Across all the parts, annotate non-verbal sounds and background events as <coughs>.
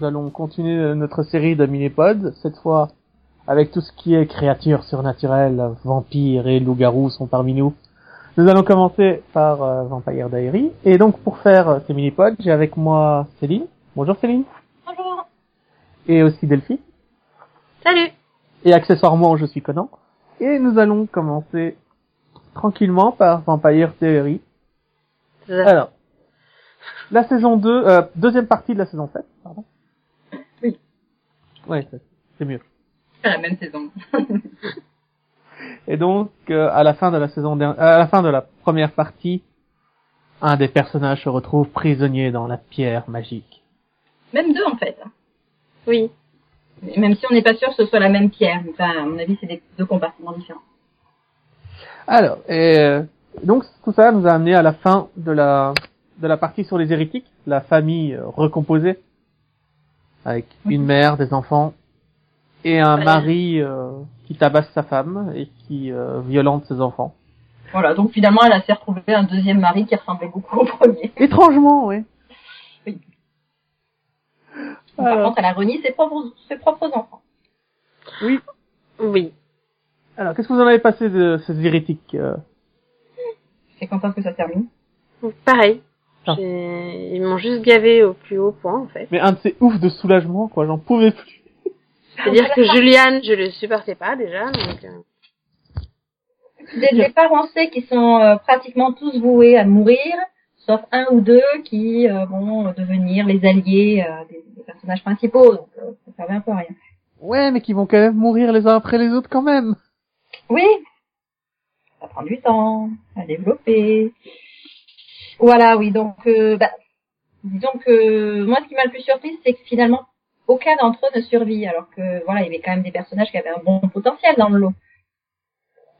nous allons continuer notre série de mini-pods. Cette fois, avec tout ce qui est créatures surnaturelles, vampires et loups-garous sont parmi nous. Nous allons commencer par euh, Vampire Diary. Et donc, pour faire euh, ces mini-pods, j'ai avec moi Céline. Bonjour Céline. Bonjour. Et aussi Delphi. Salut. Et accessoirement, je suis Conan. Et nous allons commencer tranquillement par Vampire Diary. Alors, la saison 2, euh, deuxième partie de la saison 7, pardon. Oui. Ouais, c'est- mieux. C'est <laughs> la même saison. Et donc, euh, à la fin de la saison, der- à la fin de la première partie, un des personnages se retrouve prisonnier dans la pierre magique. même deux en fait. Oui. Même si on n'est pas sûr que ce soit la même pierre. Enfin, à mon avis, c'est des deux compartiments différents. Alors, et euh, donc tout ça nous a amené à la fin de la de la partie sur les hérétiques, la famille euh, recomposée, avec une mère, des enfants et un Ouais. mari euh, qui tabasse sa femme et qui euh, violente ses enfants. Voilà, donc finalement, elle a s'est retrouvée un deuxième mari qui ressemblait beaucoup au premier. <laughs> Étrangement, oui. Oui. Par contre, elle a renié ses propres, ses propres enfants. oui. Oui. Alors, qu'est-ce que vous en avez passé de ces hérétiques euh? C'est content que ça termine? Pareil. Ils m'ont juste gavé au plus haut point, en fait. Mais un de ces oufs de soulagement, quoi. J'en pouvais plus. C'est-à-dire que Juliane, je le supportais pas, déjà, donc... euh, Dès le départ, on sait qu'ils sont euh, pratiquement tous voués à mourir, sauf un ou deux qui euh, vont devenir les alliés euh, des, des personnages principaux. Donc, euh, ça servait un peu à rien. Ouais, mais qui vont quand même mourir les uns après les autres quand même. Oui, ça prend du temps à développer. Voilà, oui, donc, euh, bah, disons que moi, ce qui m'a le plus surprise, c'est que finalement, aucun d'entre eux ne survit, alors que voilà, il y avait quand même des personnages qui avaient un bon potentiel dans le lot.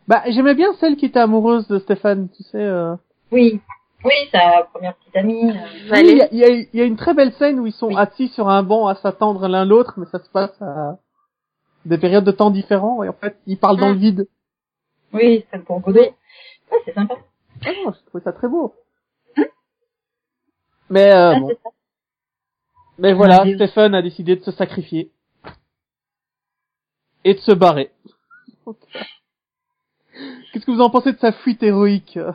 Bah, j'aimais bien celle qui était amoureuse de Stéphane, tu sais. Euh... Oui, oui, sa première petite amie. euh, Oui, il y, a- il y a- il y a une très belle scène où ils sont Oui. assis sur un banc à s'attendre l'un l'autre, mais ça se passe à des périodes de temps différents et en fait ils parlent dans le vide. oui, celle pour Godot. Ouais, c'est sympa. Ah non, j'ai trouvé ça très beau. Mais euh, Ah, bon. Mais voilà. Stephen a décidé de se sacrifier et de se barrer. <laughs> Qu'est-ce que vous en pensez de sa fuite héroïque? Euh,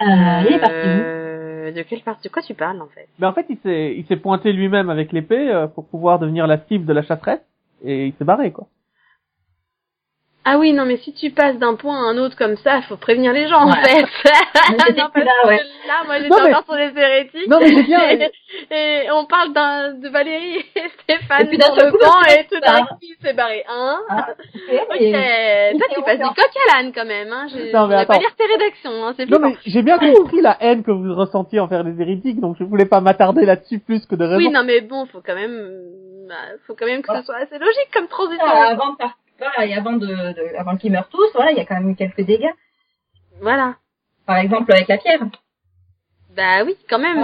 il est parti Euh, de quelle partie De quoi tu parles, en fait? Mais en fait, il s'est il s'est pointé lui-même avec l'épée euh, pour pouvoir devenir la cible de la chasseresse et il s'est barré quoi. Ah oui, non, mais si tu passes d'un point à un autre comme ça, faut prévenir les gens, en fait. <laughs> Non, parce là, ouais. que là, moi, j'étais encore sur les hérétiques. Non mais j'ai bien et, <laughs> et on parle d'un, de Valérie et <laughs> Stéphane Et puis d'un sur le coup, banc, et tout d'un coup, il s'est barré. Hein Ah, Ok, toi tu passes du coq à l'âne quand même, hein. Je Non, mais vais pas attends. lire tes rédactions, hein. C'est Non mais j'ai bien compris la haine que vous ressentiez envers les hérétiques, donc je voulais pas m'attarder là-dessus plus que de raison. Oui, non, mais bon, faut quand même, bah, faut quand même que ce soit assez logique comme transition. Voilà, avant de partir, voilà, et avant de, de- avant qu'ils meurent tous, voilà, il y a quand même eu quelques dégâts. Voilà. Par exemple, avec la fièvre. Bah oui, quand même.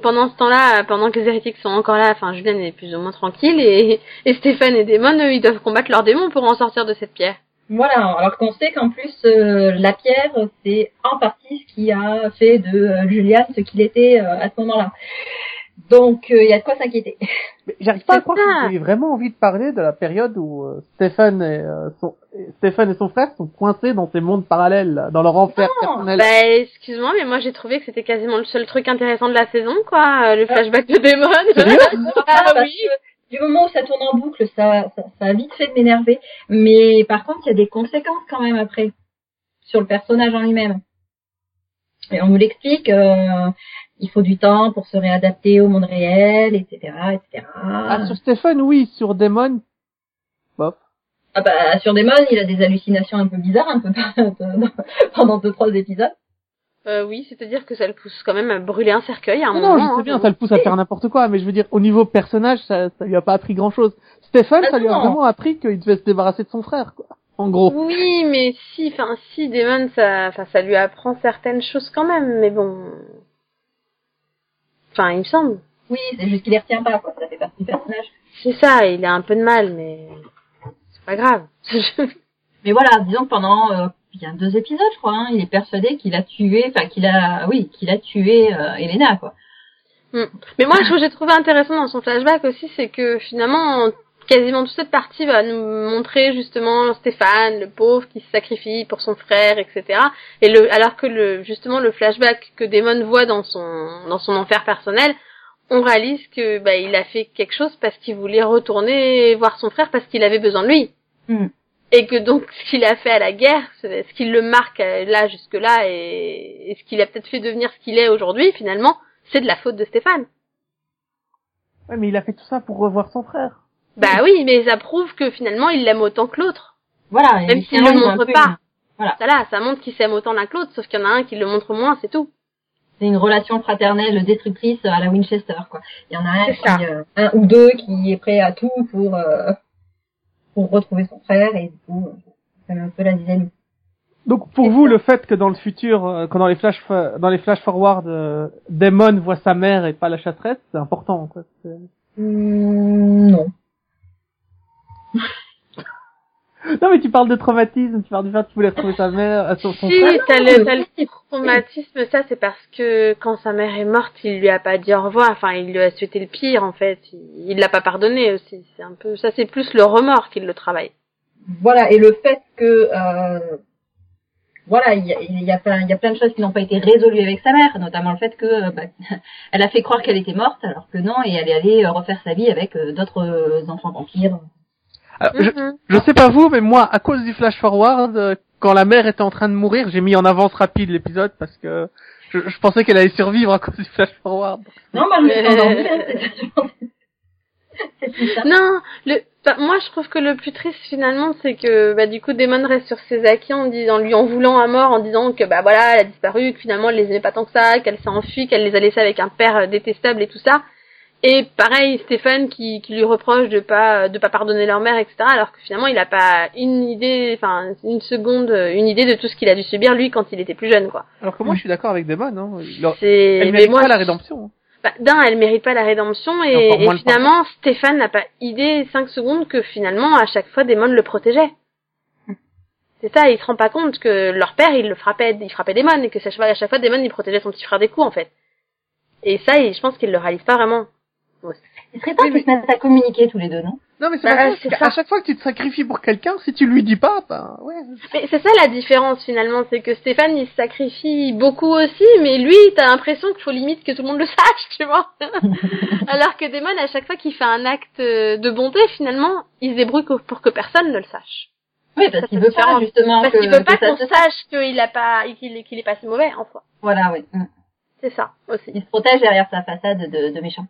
Pendant ce temps-là, pendant que les hérétiques sont encore là, enfin, Julien est plus ou moins tranquille et, <laughs> et Stéphane et Démon, eux, ils doivent combattre leurs démons pour en sortir de cette pierre. Voilà, alors qu'on sait qu'en plus, euh, la pierre, c'est en partie ce qui a fait de euh, Julian ce qu'il était euh, à ce moment-là. Donc, euh, il y a de quoi s'inquiéter. <laughs> J'arrive pas à croire que vous avez vraiment envie de parler de la période où euh, Stéphane et euh, son Stéphane et son frère sont coincés dans ces mondes parallèles, dans leur enfer Non, personnel. Bah, excuse-moi, mais moi j'ai trouvé que c'était quasiment le seul truc intéressant de la saison, quoi, euh, le flashback de. Sérieux <laughs> ah Parce oui. Du moment où ça tourne en boucle, ça, ça, ça a vite fait de m'énerver. Mais par contre, il y a des conséquences quand même après sur le personnage en lui-même. Et on nous l'explique, euh, il faut du temps pour se réadapter au monde réel, etc., etc. Ah, sur Stéphane, oui, sur Demon, bof. Ah bah, sur Demon, il a des hallucinations un peu bizarres, un peu <laughs> pendant deux trois épisodes. Euh, oui, c'est-à-dire que ça le pousse quand même à brûler un cercueil à un Non, moment. non, je sais hein. bien, ça le pousse à faire n'importe quoi, mais je veux dire, au niveau personnage, ça, ça lui a pas appris grand chose. Stéphane, Ah ça lui a non. vraiment appris qu'il devait se débarrasser de son frère, quoi. En gros. Oui, mais si, enfin, si, Damon, ça, enfin, ça lui apprend certaines choses quand même, mais bon. Enfin, il me semble. Oui, c'est juste qu'il les retient pas, quoi. Ça fait partie du personnage. C'est ça, il a un peu de mal, mais c'est pas grave. <laughs> Mais voilà, disons que pendant euh, il y a deux épisodes, je crois, hein, il est persuadé qu'il a tué, enfin qu'il a, oui, qu'il a tué euh, Elena, quoi. Mm. Mais moi, ce que j'ai trouvé intéressant dans son flashback aussi, c'est que finalement, quasiment toute cette partie va nous montrer justement Stéphane, le pauvre, qui se sacrifie pour son frère, etc. Et le, alors que le, justement, le flashback que Damon voit dans son, dans son enfer personnel, on réalise que, bah, il a fait quelque chose parce qu'il voulait retourner voir son frère parce qu'il avait besoin de lui. Mm. Et que donc, ce qu'il a fait à la guerre, ce ce qui le marque euh, là, jusque-là, et, et ce qu'il a peut-être fait devenir ce qu'il est aujourd'hui, finalement, c'est de la faute de Stéphane. Ouais, mais il a fait tout ça pour revoir son frère. Bah oui, mais ça prouve que finalement il l'aime autant que l'autre. Voilà. Même s'il finalement, le montre peu pas. Voilà. Ça là, ça montre qu'il s'aime autant l'un que l'autre, sauf qu'il y en a un qui le montre moins, c'est tout. C'est une relation fraternelle destructrice à la Winchester, quoi. Il y en a un, qui, ça. euh, un ou deux qui est prêt à tout pour euh, pour retrouver son frère et du coup, euh, c'est un peu la dynamique. Donc pour vous, le fait que dans le futur, euh, quand dans les flash dans les flash forward, euh, Damon voit sa mère et pas la chasseresse, c'est important. Quoi. Hmm, non. <laughs> Non mais tu parles de traumatisme, tu parles du fait que tu voulais retrouver sa mère, euh, son, son Si, frère. t'as le, t'as le traumatisme, ça c'est parce que quand sa mère est morte, il lui a pas dit au revoir, enfin il lui a souhaité le pire en fait, il il l'a pas pardonné aussi, c'est un peu, ça c'est plus le remords qui le travaille. Voilà, et le fait que euh, voilà, il y a, il y a plein, il y a plein de choses qui n'ont pas été résolues avec sa mère, notamment le fait que euh, bah, <laughs> elle a fait croire qu'elle était morte alors que non, et elle est allée euh, refaire sa vie avec euh, d'autres enfants vampires. Alors, je, Mhm. je sais pas vous, mais moi, à cause du flash forward, euh, quand la mère était en train de mourir, j'ai mis en avance rapide l'épisode parce que je, je pensais qu'elle allait survivre à cause du flash forward. Non, ça. <laughs> Non, le, bah, moi je trouve que le plus triste finalement, c'est que bah, du coup Damon reste sur ses acquis en disant, lui en voulant à mort, en disant que bah voilà, elle a disparu, que finalement elle les aimait pas tant que ça, qu'elle s'est enfuie, qu'elle les a laissés avec un père euh, détestable et tout ça. Et pareil, Stéphane qui, qui lui reproche de pas de pas pardonner leur mère, etc. Alors que finalement il a pas une idée, enfin une seconde, une idée de tout ce qu'il a dû subir lui quand il était plus jeune, quoi. Alors que moi, je suis d'accord avec Damon. Hein. Il a- C'est Elle mais mérite moi, pas la rédemption. bah, d'un, elle mérite pas la rédemption Et et, finalement, Stéphane n'a pas idée 5 secondes que finalement, à chaque fois, Damon le protégeait. C'est ça, il se rend pas compte que leur père, il le frappait, il frappait Damon et que à chaque fois, Damon, il protégeait son petit frère des coups, en fait. Et ça, je pense qu'il le réalise pas vraiment. Il serait temps Oui, qu'ils se mettent à communiquer tous les deux, non? Non, mais c'est Bah, pas ça, qu'à chaque fois que tu te sacrifies pour quelqu'un, si tu lui dis pas, ben ouais. Mais c'est ça la différence finalement, c'est que Stéphane il se sacrifie beaucoup aussi, mais lui t'as l'impression qu'il faut limite que tout le monde le <laughs> sache, tu vois. <laughs> Alors que Damon à chaque fois qu'il fait un acte euh, de bonté, finalement, il se débrouille pour que personne ne le sache. Oui, parce qu'il veut pas justement Parce que, qu'il veut pas qu'on se sache qu'il a pas, qu'il est, qu'il est pas si mauvais en soi. Voilà, oui. C'est ça aussi. Il se protège derrière sa façade de, de méchant.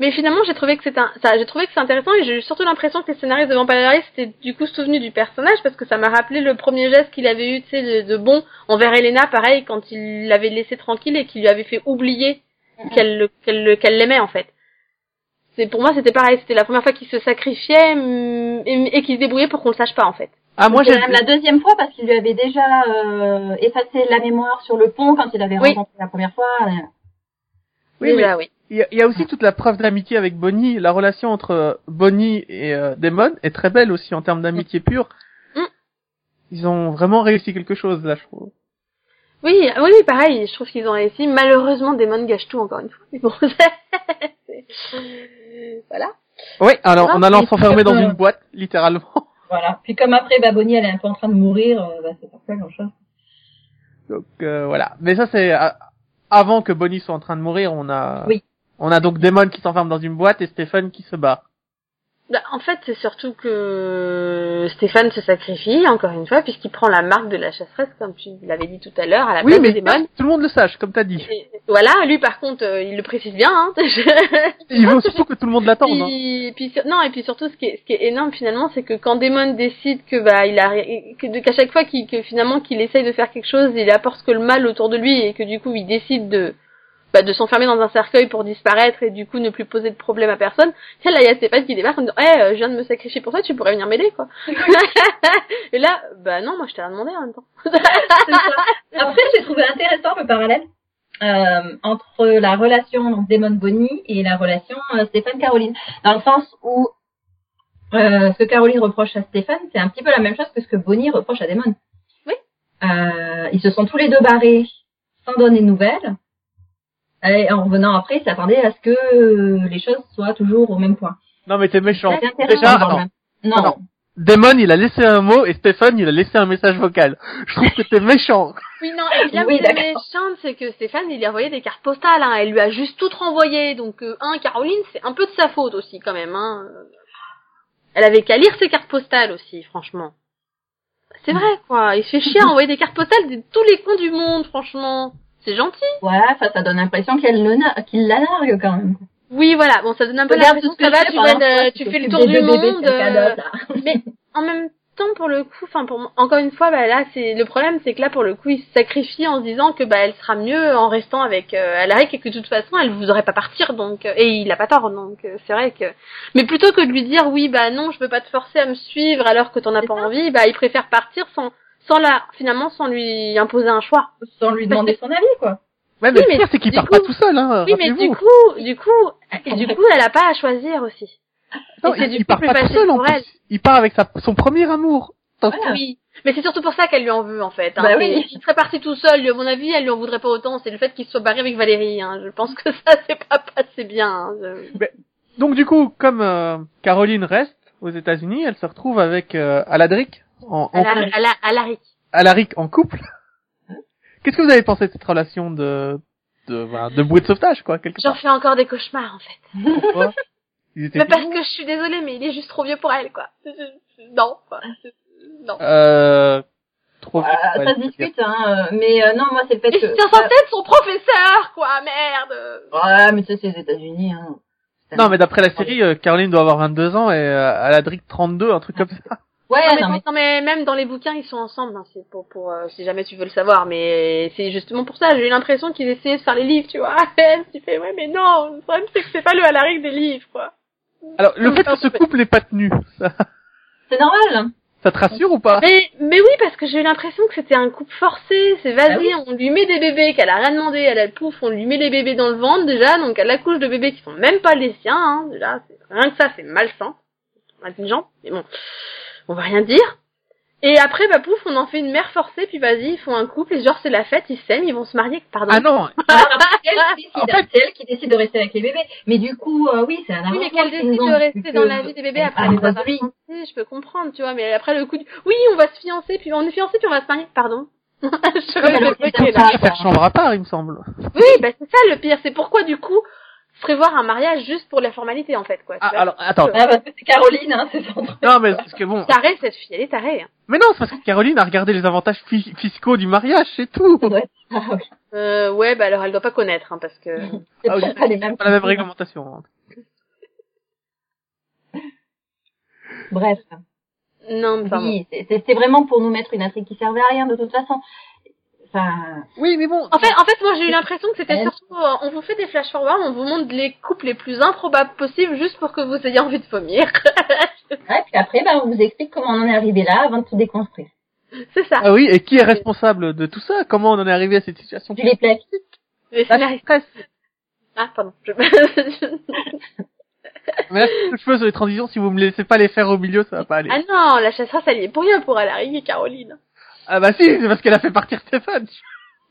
Mais finalement, j'ai trouvé que c'était un- ça, j'ai trouvé que c'est intéressant et j'ai eu surtout l'impression que les scénaristes de Vampire Diaries étaient du coup souvenus du personnage parce que ça m'a rappelé le premier geste qu'il avait eu, tu sais, de, de bon envers Elena, pareil, quand il l'avait laissé tranquille et qu'il lui avait fait oublier qu'elle le- qu'elle le- qu'elle l'aimait en fait. C'est pour moi c'était pareil, c'était la première fois qu'il se sacrifiait hum, et, et qu'il se débrouillait pour qu'on le sache pas en fait. Ah, moi, C'est j'ai même la deuxième fois parce qu'il lui avait déjà euh, effacé la mémoire sur le pont quand il avait Oui. rencontré la première fois. euh. Oui, oui. Il y, a, il y a aussi toute la preuve d'amitié avec Bonnie. La relation entre euh, Bonnie et euh, Damon est très belle aussi en termes d'amitié pure. Mm. Ils ont vraiment réussi quelque chose là, je trouve. Oui, oui, pareil, je trouve qu'ils ont réussi. Malheureusement, Damon gâche tout encore une fois. Mais bon, <laughs> c'est- voilà. Oui, alors en allant s'enfermer dans euh, une boîte, littéralement. <laughs> Voilà. Puis comme après, bah, Bonnie, elle est un peu en train de mourir, euh, bah, c'est pas grand chose. Donc euh, voilà. Mais ça c'est euh, avant que Bonnie soit en train de mourir, on a Oui. On a donc Damon qui s'enferme dans une boîte et Stéphane qui se bat. Bah, en fait, c'est surtout que Stéphane se sacrifie, encore une fois, puisqu'il prend la marque de la chasseresse, comme tu l'avais dit tout à l'heure, à la Oui, place mais de tout le monde le sache, comme t'as dit. Et voilà, lui par contre, euh, il le précise bien. Hein. <laughs> Il veut surtout que tout le monde l'attende. hein. Puis, non et puis surtout ce qui est, ce qui est énorme finalement c'est que quand Damon décide que bah il a que qu'à chaque fois qu'il que finalement qu'il essaye de faire quelque chose il apporte que le mal autour de lui et que du coup il décide de bah, de s'enfermer dans un cercueil pour disparaître et du coup ne plus poser de problème à personne tiens là il y a Stéphane qui débarque en disant eh euh, je viens de me sacrifier pour toi tu pourrais venir m'aider quoi <laughs> et là bah non moi je t'ai rien demandé en même temps. Après, j'ai trouvé intéressant le parallèle euh, entre la relation donc Damon Bonnie et la relation euh, Stéphane Caroline, dans le sens où euh, ce que Caroline reproche à Stéphane, c'est un petit peu la même chose que ce que Bonnie reproche à Damon. Oui. Euh, ils se sont tous les deux barrés sans donner de nouvelles. Et en revenant après, il s'attendait à ce que euh, les choses soient toujours au même point. Non, mais t'es méchant. Déjà, quand non. Non, Non. Damon, il a laissé un mot et Stéphane, il a laissé un message vocal. Je trouve que t'es méchant. <laughs> Oui, non, et là où Oui, méchante, c'est que Stéphane, il lui a envoyé des cartes postales, hein. Elle lui a juste toutes renvoyées. Donc, euh, un, Caroline, c'est un peu de sa faute aussi, quand même, hein. Elle avait qu'à lire ses cartes postales aussi, franchement. C'est vrai, quoi. Il se fait chier à envoyer des cartes postales de tous les cons du monde, franchement. C'est gentil. Voilà, ça, ça donne l'impression qu'elle le qu'il la largue quand même. Oui, voilà. Bon, ça donne un peu l'impression que va, je tu, temps, tu fais le tour du monde. euh, cadeau, là. <laughs> mais en même temps, pour le coup, enfin, pour encore une fois, bah là, c'est le problème, c'est que là, pour le coup, il se sacrifie en se disant que bah elle sera mieux en restant avec euh, Alaric et que de toute façon, elle voudrait pas partir, donc euh, et il a pas tort, donc euh, c'est vrai que. Mais plutôt que de lui dire oui, bah non, je peux pas te forcer à me suivre alors que t'en as pas ça. envie, bah il préfère partir sans sans la finalement sans lui imposer un choix. Sans lui demander son avis, quoi. Ouais, mais Oui, le mais pire, c'est qu'il part coup- pas tout seul, hein. Oui, mais du coup, du coup, du coup, elle a pas à choisir aussi. Non, et il, du il coup part pas tout seul, en plus. Il part avec sa, son premier amour. Voilà. Oui, mais c'est surtout pour ça qu'elle lui en veut en fait. Hein. Bah oui. Il serait parti tout seul, lui, à mon avis, elle lui en voudrait pas autant. C'est le fait qu'il soit barré avec Valérie. Hein. Je pense que ça <laughs> c'est pas passé bien. hein. Je- donc du coup, comme euh, Caroline reste aux États-Unis, elle se retrouve avec euh, Aladric en, en À la, à la, à en couple? Qu'est-ce que vous avez pensé de cette relation de de, voilà, de bouée de sauvetage, quoi, quelque J'en fais encore des cauchemars en fait. Pourquoi? Ils étaient Mais parce que je suis désolée, mais il est juste trop vieux pour elle, quoi. Non, quoi. Non. Euh, trop. Voilà, ouais, ça se discute, hein. euh, Mais euh, non, moi, c'est le fait Et que... c'est censé être son professeur, quoi, merde. Ouais, mais ça, c'est les États-Unis, hein. Non, mais d'après la série, euh, Caroline doit avoir 22 ans et euh, Aladric 32, un truc comme ça. Ouais, non, mais, non, mais... non, mais même dans les bouquins, ils sont ensemble, hein, c'est pour, pour euh, si jamais tu veux le savoir, mais c'est justement pour ça, j'ai eu l'impression qu'ils essayaient de faire les livres, tu vois. <laughs> Tu fais, ouais, mais non, le problème c'est que c'est pas le Alaric des livres, quoi. Alors, le fait que ce couple n'est pas tenu, ça, C'est normal. hein. ça te rassure ou pas? Mais, mais oui, parce que j'ai eu l'impression que c'était un couple forcé, c'est vas-y, Ah oui. on lui met des bébés qu'elle a rien demandé, elle a le pouf, on lui met les bébés dans le ventre déjà, donc elle accouche de bébés qui sont même pas les siens, hein, déjà, c'est, rien que ça, c'est malsain, intelligent, mais bon, on va rien dire. Et après, bah pouf, on en fait une mère forcée, puis vas-y, ils font un couple, et genre c'est la fête, ils s'aiment, ils vont se marier, pardon. Ah non, <laughs> C'est elle, qui décide, En fait- c'est elle qui décide de rester avec les bébés. Mais du coup, euh, oui, c'est un Oui, mais qu'elle décide de rester dans la vie des bébés après Ah, les avoir fiancés, je peux comprendre, tu vois, mais après le coup du, oui, on va se fiancer, puis on est fiancés, puis on va se marier, pardon. <laughs> je vais c'est bloquer, ça. là. faire chambre à part, il me semble. Oui, bah c'est ça le pire, c'est pourquoi du coup prévoir un mariage juste pour la formalité en fait quoi. Ah, alors, attends. Ah, parce que c'est Caroline, hein, c'est son truc. Non, mais parce que bon. Tarée cette fille, elle est tarée. hein. Mais non, c'est parce que Caroline a regardé les avantages fi- fiscaux du mariage, c'est tout. <laughs> Ouais. Ah, oui. Euh, ouais, bah alors elle doit pas connaître hein, parce que. <laughs> C'est Ah oui. pas les mêmes. Pas la même réglementation. hein. Bref. Non, mais. Oui, c'est vraiment pour nous mettre une intrigue qui servait à rien, de toute façon. Enfin, Oui, mais bon. En fait, en fait, moi j'ai eu l'impression que c'était surtout, euh, on vous fait des flash forward, on vous montre les couples les plus improbables possibles juste pour que vous ayez envie de vomir. <laughs> ouais, puis après, ben, on vous explique comment on en est arrivé là avant de tout déconstruire. c'est ça. Ah oui, et qui est responsable de tout ça? Comment on en est arrivé à cette situation Tu les plaques. Les stress. Ah, pardon. Je... <laughs> <laughs> Mais là, je fais sur les transitions, si vous me laissez pas les faire au milieu, ça va pas aller. ah non, la chasseuse elle y est pour rien pour Alaric et Caroline. Ah bah si, c'est parce qu'elle a fait partir Stéphane.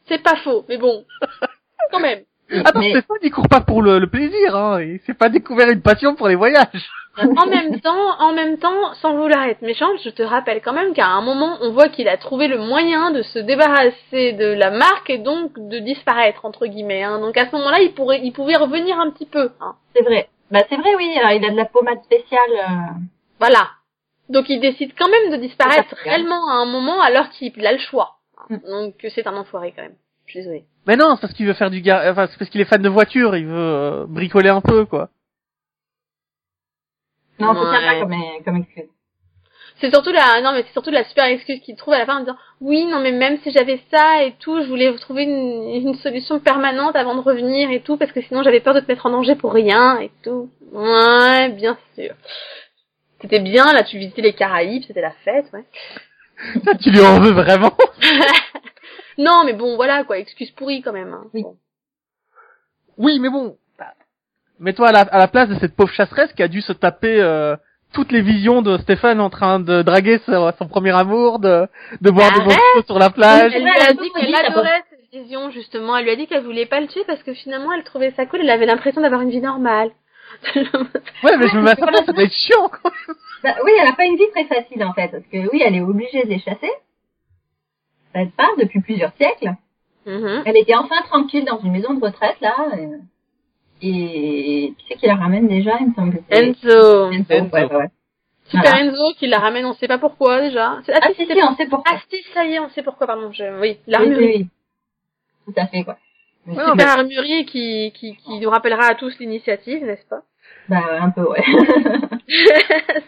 C'est pas faux, mais bon. <laughs> Quand même. Attends, Mais- Stéphane, il court pas pour le, le plaisir, hein. Il s'est pas découvert une passion pour les voyages. En même temps, en même temps, sans vouloir être méchante, je te rappelle quand même qu'à un moment, on voit qu'il a trouvé le moyen de se débarrasser de la marque et donc de disparaître entre guillemets. Hein. Donc à ce moment-là, il pourrait, il pouvait revenir un petit peu. Hein. C'est vrai. Bah, c'est vrai, oui. Alors, il a de la pommade spéciale. euh, Voilà. Donc il décide quand même de disparaître Ça, c'est réellement à un moment alors qu'il a le choix. Mm. Donc c'est un enfoiré quand même. Je suis désolée. Mais non, c'est parce qu'il veut faire du gar... enfin, c'est parce qu'il est fan de voiture, il veut euh, bricoler un peu, quoi. Non, ça tient Ouais. pas comme, comme excuse. C'est surtout la, non mais c'est surtout la super excuse qu'il trouve à la fin en disant oui non mais même si j'avais ça et tout, je voulais trouver une, une solution permanente avant de revenir et tout parce que sinon j'avais peur de te mettre en danger pour rien et tout. Ouais, bien sûr. C'était bien là, tu visitais les Caraïbes, c'était la fête, ouais. Ça, tu lui en veux vraiment? <laughs> Non mais bon voilà quoi, excuse pourrie quand même. hein. Oui. Bon. Oui, mais bon. bah, Mets-toi à la, à la place de cette pauvre chasseresse qui a dû se taper euh, toutes les visions de Stéphane en train de draguer son, son premier amour, de, de boire des Arrête morceaux sur la plage. Elle lui a dit qu'elle adorait décision, justement. Elle lui a dit qu'elle voulait pas le tuer parce que finalement, elle trouvait ça cool. Elle avait l'impression d'avoir une vie normale. <laughs> Ouais, mais je me mets à sa place, ça doit être chiant, quoi. Bah, oui, elle a pas une vie très facile en fait, parce que oui, elle est obligée de les chasser. Ça ne pas depuis plusieurs siècles. Mhm. Elle était enfin tranquille dans une maison de retraite là. euh, Et qui c'est qui la ramène déjà Il me semble Enzo. Enzo, Enzo. ouais, ouais. Super Voilà. Enzo qui la ramène, on sait pas pourquoi déjà. Ah, Ah si, si, on sait pourquoi. ah, si, ça y est, on sait pourquoi, pardon. Je... Oui, Oui, l'armurerie. oui, oui. Tout à fait quoi. Mais Ouais, c'est- Super armurier qui, qui, qui nous rappellera à tous l'initiative, n'est-ce pas? Bah un peu ouais.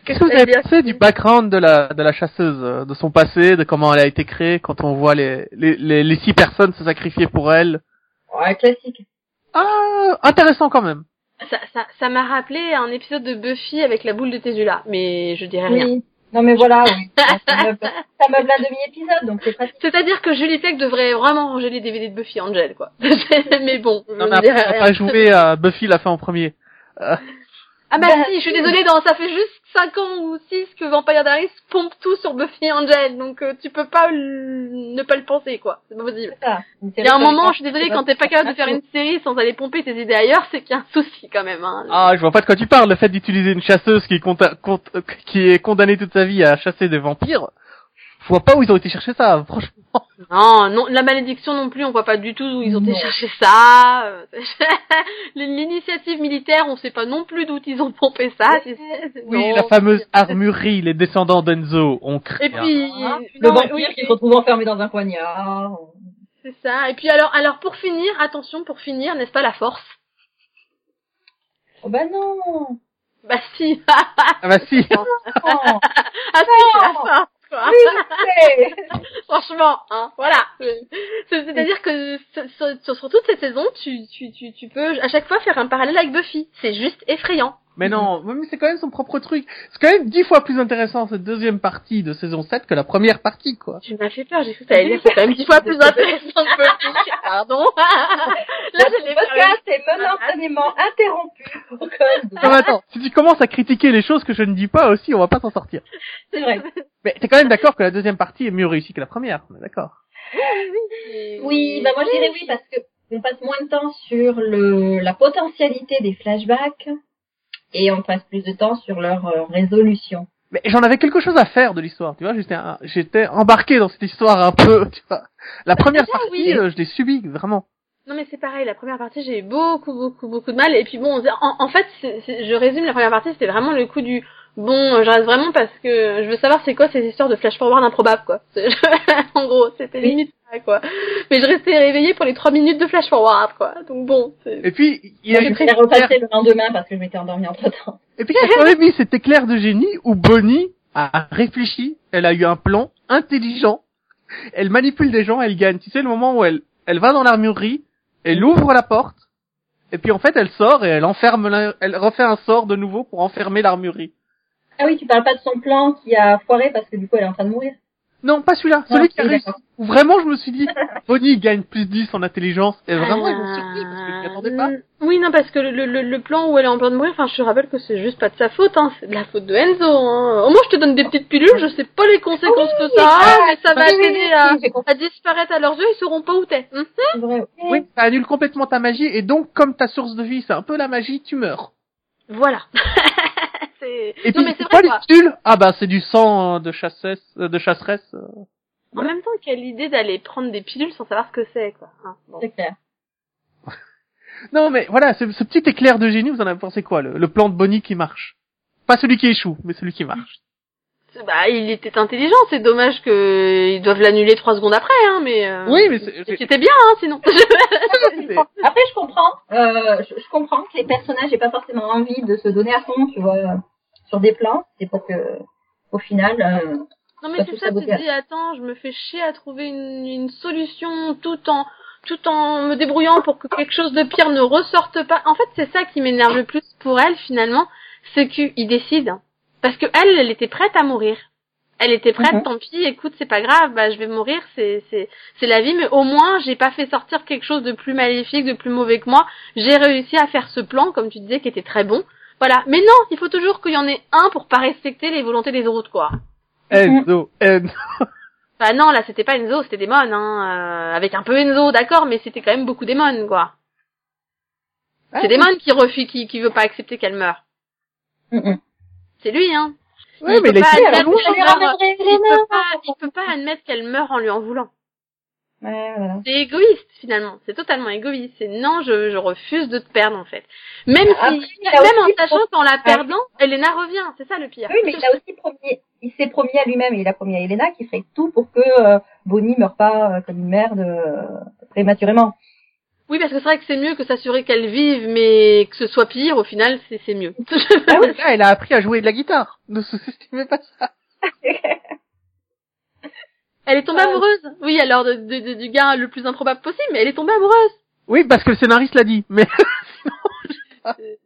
Qu'est-ce que vous avez pensé du background de la, de la chasseuse, euh, de son passé, de comment elle a été créée, quand on voit les, les, les, les six personnes se sacrifier pour elle? Ouais, classique. Ah, intéressant quand même. Ça, ça, ça m'a rappelé un épisode de Buffy avec la boule de Tésula, mais je dirais rien. Oui. Non mais voilà, oui. ça meuble, ça meuble un demi-épisode, donc c'est pratique. C'est-à-dire que Julie Plec devrait vraiment ranger les DVD de Buffy Angel, quoi. <laughs> mais bon, Non, mais après, pas jouer à Buffy l'a fait en premier. Euh, Ah bah Bah, si, je suis désolée, dans, ça fait juste 5 ans ou 6 que Vampire Diaries pompe tout sur Buffy Angel, donc euh, tu peux pas le- ne pas le penser, quoi. C'est pas possible. Il y a un moment, je suis désolée, quand t'es pas capable de faire une série sans aller pomper tes idées ailleurs, c'est qu'il y a un souci quand même. Hein. Ah, je vois pas de quoi tu parles. Le fait d'utiliser une chasseuse qui est, conta- cont- qui est condamnée toute sa vie à chasser des vampires, je vois pas où ils ont été chercher ça, <laughs> franchement. Non, non, la malédiction non plus, on voit pas du tout où ils ont été chercher ça. <laughs> L'initiative militaire, on sait pas non plus d'où ils ont pompé ça. Oui, non. la fameuse armurerie, les descendants d'Enzo ont créé. Et puis, Ah, Le non, vampire oui, qui se retrouve enfermé dans un poignard. c'est ça. Et puis alors, alors pour finir, attention, pour finir, n'est-ce pas la force? Oh bah non. Bah si. <laughs> Ah bah si. Ah si, c'est la force. Quoi. <laughs> Franchement, hein, voilà. C'est- C'est-à-dire que sur, sur- sur toute cette saison, tu, tu, tu, tu peux à chaque fois faire un parallèle avec Buffy. C'est juste effrayant. Mais non, mais c'est quand même son propre truc. C'est quand même dix fois plus intéressant cette deuxième partie de saison 7 que la première partie, quoi. Tu m'as fait peur, j'ai cru que t'allais dire c'est quand même dix fois plus intéressant que Buffy. Pardon. <laughs> Là, je l'ai Le podcast est momentanément interrompu. Non, mais attends, si tu commences à critiquer les choses que je ne dis pas aussi, on va pas s'en sortir. C'est vrai. Mais t'es quand même d'accord que la deuxième partie est mieux réussie que la première, d'accord. Oui, bah moi je dirais oui parce que on passe moins de temps sur le la potentialité des flashbacks et on passe plus de temps sur leur euh, résolution. Mais j'en avais quelque chose à faire de l'histoire, tu vois, j'étais embarqué dans cette histoire un peu, tu vois. La première Ah, partie, oui. euh, je l'ai subie, vraiment. Non mais c'est pareil, la première partie j'ai eu beaucoup beaucoup beaucoup de mal et puis bon en, en fait je résume la première partie c'était vraiment le coup du bon euh, je reste vraiment parce que je veux savoir c'est quoi ces histoires de flash forward improbables quoi. <laughs> En gros c'était Oui. limite ça quoi. Mais je restais réveillée pour les trois minutes de flash forward quoi. Donc bon Et puis, il y a repasser le lendemain parce que je m'étais endormie entre temps. Et puis, il y a quand même eu cet éclair de génie où Bonnie a réfléchi, elle a eu un plan intelligent, elle manipule des gens, elle gagne. Tu sais, le moment où elle, elle va dans l'armurerie, elle ouvre la porte, et puis en fait, elle sort et elle enferme, la- elle refait un sort de nouveau pour enfermer l'armurerie. Ah oui, tu parles pas de son plan qui a foiré parce que du coup elle est en train de mourir. Non, pas celui-là, Non, celui qui a oui, réussi. Où vraiment, je me suis dit, Bonnie gagne plus 10 en intelligence, et vraiment, ils m'ont surpris parce que je attendais pas. Euh, Oui non parce que le, le, le plan où elle est en train de mourir, enfin je te rappelle que c'est juste pas de sa faute, hein, c'est de la faute de Enzo. Hein. Au moins je te donne des petites pilules, je sais pas les conséquences que ça a, mais ça va Oui, oui, t'aider oui, à, oui, disparaître à leurs yeux, ils sauront pas où t'es. C'est vrai. Oui, ça annule complètement ta magie, et donc, comme ta source de vie, c'est un peu la magie, tu meurs. Voilà. <laughs> c'est... Et non puis, mais c'est vrai quoi. pilules Ah bah, c'est du sang euh, de euh, de chasseresse. euh. En même temps, quelle idée d'aller prendre des pilules sans savoir ce que c'est quoi. Hein, bon. C'est clair. <laughs> Non, mais voilà, ce, ce petit éclair de génie, vous en avez pensé quoi le, le plan de Bonnie qui marche? Pas celui qui échoue, mais celui qui marche. Bah il était intelligent, c'est dommage que ils doivent l'annuler trois secondes après, hein, mais. euh, Oui, mais C'était bien, hein, sinon. <laughs> Après, je comprends. Euh, je, je comprends que les personnages n'aient pas forcément envie de se donner à fond, tu vois, sur des plans. C'est pour que, au final, euh, Non mais c'est tout ça, tu te dis attends, je me fais chier à trouver une, une solution tout en tout en me débrouillant pour que quelque chose de pire ne ressorte pas. En fait, c'est ça qui m'énerve le plus pour elle finalement, c'est qu'ils décident parce que elle, elle était prête à mourir. Elle était prête, Mhm. tant pis, écoute, c'est pas grave, bah je vais mourir, c'est c'est c'est la vie, mais au moins j'ai pas fait sortir quelque chose de plus maléfique, de plus mauvais que moi. J'ai réussi à faire ce plan, comme tu disais, qui était très bon. Voilà. Mais non, il faut toujours qu'il y en ait un pour pas respecter les volontés des autres, quoi. Enzo, Enzo. Bah non, là c'était pas Enzo, c'était Demon, hein, euh, avec un peu Enzo, d'accord, mais c'était quand même beaucoup Demon, quoi. Ah, c'est Demon qui refuse, qui, qui veut pas accepter qu'elle meure. Mm, mm. C'est lui, hein. Ouais, il mais peut pas admettre qu'elle lui meurt- il peut pas, il peut pas admettre qu'elle meurt en lui en voulant. Ouais, voilà. C'est égoïste finalement, c'est totalement égoïste. C'est non, je, je refuse de te perdre en fait. Même Après, si, même en sachant qu'en la perdant, Elena revient. C'est ça le pire. Oui, mais il a aussi promis, il s'est promis à lui-même et il a promis à Elena qu'il ferait tout pour que euh, Bonnie meure pas euh, comme une merde euh, prématurément. Oui, parce que c'est vrai que c'est mieux que s'assurer qu'elle vive, mais que ce soit pire, au final, c'est c'est mieux. Ah oui, là, elle a appris à jouer de la guitare. <laughs> Ne sous-estimez pas ça. elle est tombée Ah. amoureuse. Oui, alors de, de- de- du gars le plus improbable possible, mais elle est tombée amoureuse. Oui, parce que le scénariste l'a dit. Mais <laughs>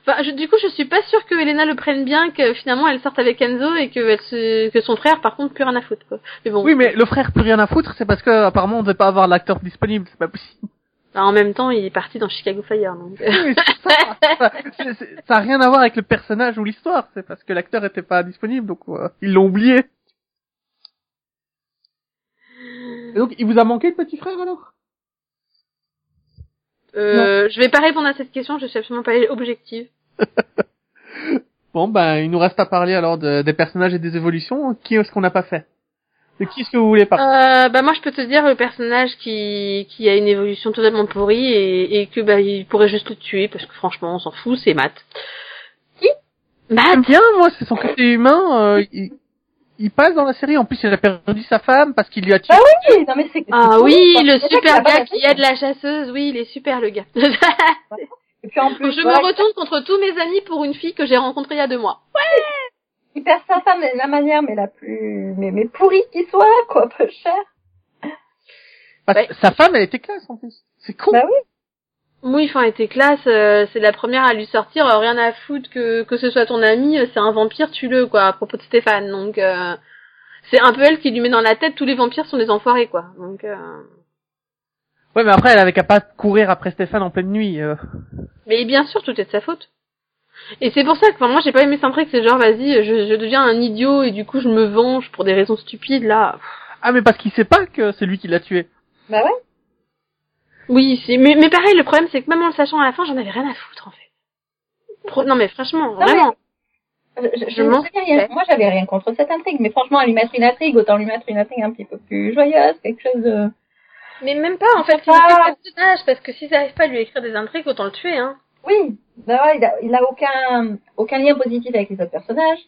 Enfin, je- du coup, je suis pas sûre que Elena le prenne bien, que finalement elle sorte avec Enzo et que, elle se, que son frère, par contre, plus rien à foutre. Quoi. Mais bon, oui, mais le frère plus rien à foutre, c'est parce que apparemment on ne devait pas avoir l'acteur disponible. C'est pas possible. Bah, en même temps, il est parti dans Chicago Fire. Donc... Oui, ça, ça, c'est- c'est- ça a rien à voir avec le personnage ou l'histoire. C'est parce que l'acteur était pas disponible, donc euh, ils l'ont oublié. Et donc, il vous a manqué le petit frère alors? Euh, je vais pas répondre à cette question, je suis absolument pas objective. <laughs> Bon, ben, il nous reste à parler alors de- des personnages et des évolutions. Qui est-ce qu'on n'a pas fait? De qui est-ce que vous voulez parler? Euh, bah moi je peux te dire le personnage qui qui a une évolution totalement pourrie et, et que bah il pourrait juste le tuer parce que franchement on s'en fout, c'est Matt. Qui? Matt? J'aime bien, moi, c'est son côté humain. euh, il, il passe dans la série. En plus, il a perdu sa femme parce qu'il lui a tué. Ah oui, non mais c'est. Ah c'est oui, cool, le super gars qui aide la chasseuse, oui, il est super le gars. <laughs> Et puis en plus, je voilà, me retourne contre tous mes amis pour une fille que j'ai rencontrée il y a deux mois. il perd sa femme de la manière mais la plus, mais, mais pourrie qui soit, quoi, peu cher. Ouais. Sa femme, elle était classe en plus. C'est con. Bah oui. Oui, enfin, elle était classe, euh, c'est la première à lui sortir, euh, rien à foutre que, que ce soit ton ami, euh, c'est un vampire, tue-le, quoi, à propos de Stéphane. Donc, euh, c'est un peu elle qui lui met dans la tête, tous les vampires sont des enfoirés, quoi. Donc, euh... Ouais, mais après, elle avait qu'à pas courir après Stéphane en pleine nuit. euh. Mais bien sûr, tout est de sa faute. Et c'est pour ça que, enfin, moi, j'ai pas aimé Centric, c'est genre, vas-y, je, je deviens un idiot et du coup, je me venge pour des raisons stupides, là. Ah, mais parce qu'il sait pas que c'est lui qui l'a tué. Bah ouais. Oui, mais, mais pareil, le problème, c'est que même en le sachant à la fin, j'en avais rien à foutre, en fait. Pro- Non, mais franchement, vraiment. Je, je, Je je m'en sais rien. Moi, j'avais rien contre cette intrigue, mais franchement, à lui mettre une intrigue, autant lui mettre une intrigue un petit peu plus joyeuse, quelque chose de... Mais même pas, en fait, il pas personnage, parce que s'ils n'arrivent pas à lui écrire des intrigues, autant le tuer, hein. Oui, bah ouais, il a, il a aucun, aucun lien positif avec les autres personnages.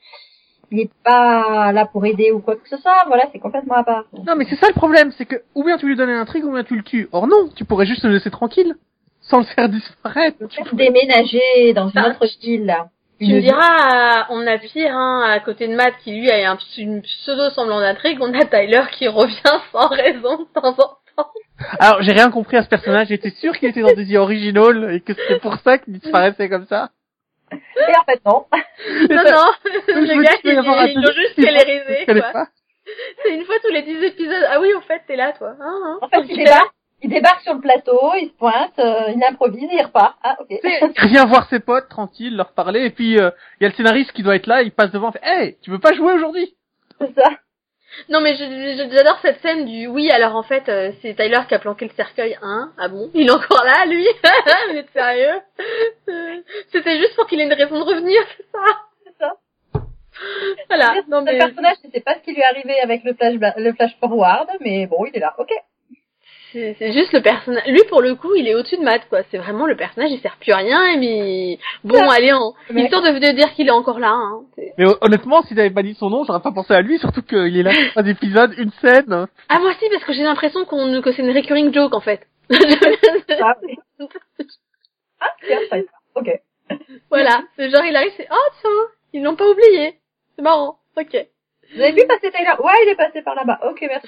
Il est pas là pour aider ou quoi que ce soit. Voilà, c'est complètement à part. Non, mais c'est ça le problème, c'est que ou bien tu lui donnes un intrigue, ou bien tu le tues. Or non, tu pourrais juste le laisser tranquille, sans le faire disparaître. Le fait de déménager dans une Bah, autre ville, là. Tu me diras, on a pire, hein, à côté de Matt, qui lui a un, une pseudo semblant d'intrigue, on a Tyler qui revient <laughs> sans raison de temps en temps. Alors, j'ai rien compris à ce personnage, j'étais sûr qu'il était dans des original et que c'était pour ça qu'il disparaissait comme ça. Et en fait, non. <laughs> Non, non, <laughs> le gars, un ils l'ont juste scélérisé, quoi. C'est une fois tous les dix épisodes. Ah oui, en fait, t'es là, toi. Hein, hein. En fait, il débarque, il débarque sur le plateau, il se pointe, euh, il improvise, il repart. Ah, ok. <laughs> Il vient voir ses potes, tranquille, leur parler, et puis euh, il y a le scénariste qui doit être là, il passe devant, il fait Hey, tu veux pas jouer aujourd'hui? C'est ça. Non, mais j'adore cette scène du oui, alors en fait, euh, c'est Tyler qui a planqué le cercueil. Hein? Ah bon? Il est encore là, lui? <laughs> Vous êtes sérieux? C'était juste pour qu'il ait une raison de revenir, c'est ça? C'est ça. Voilà. Non, mais personnage, je sais pas ce qui lui est arrivé avec le flash, le flash forward, mais bon, il est là. Ok. C'est c'est juste le personnage. Lui, pour le coup, il est au-dessus de Matt, quoi. C'est vraiment le personnage, il sert plus à rien, mais bon, allez, en... Mais- histoire de, de dire qu'il est encore là. Hein. Mais hon- honnêtement, s'il avait pas dit son nom, j'aurais pas pensé à lui, surtout qu'il est là sur trois épisodes, une scène. Ah, moi aussi, parce que j'ai l'impression qu'on que c'est une recurring joke, en fait. Ah, <laughs> ah tiens. Ok. voilà. C'est genre, il arrive, c'est oh tiens, ils l'ont pas oublié. C'est marrant. Ok. Vous avez vu passer Taylor? Ouais, il est passé par là-bas. Ok, merci.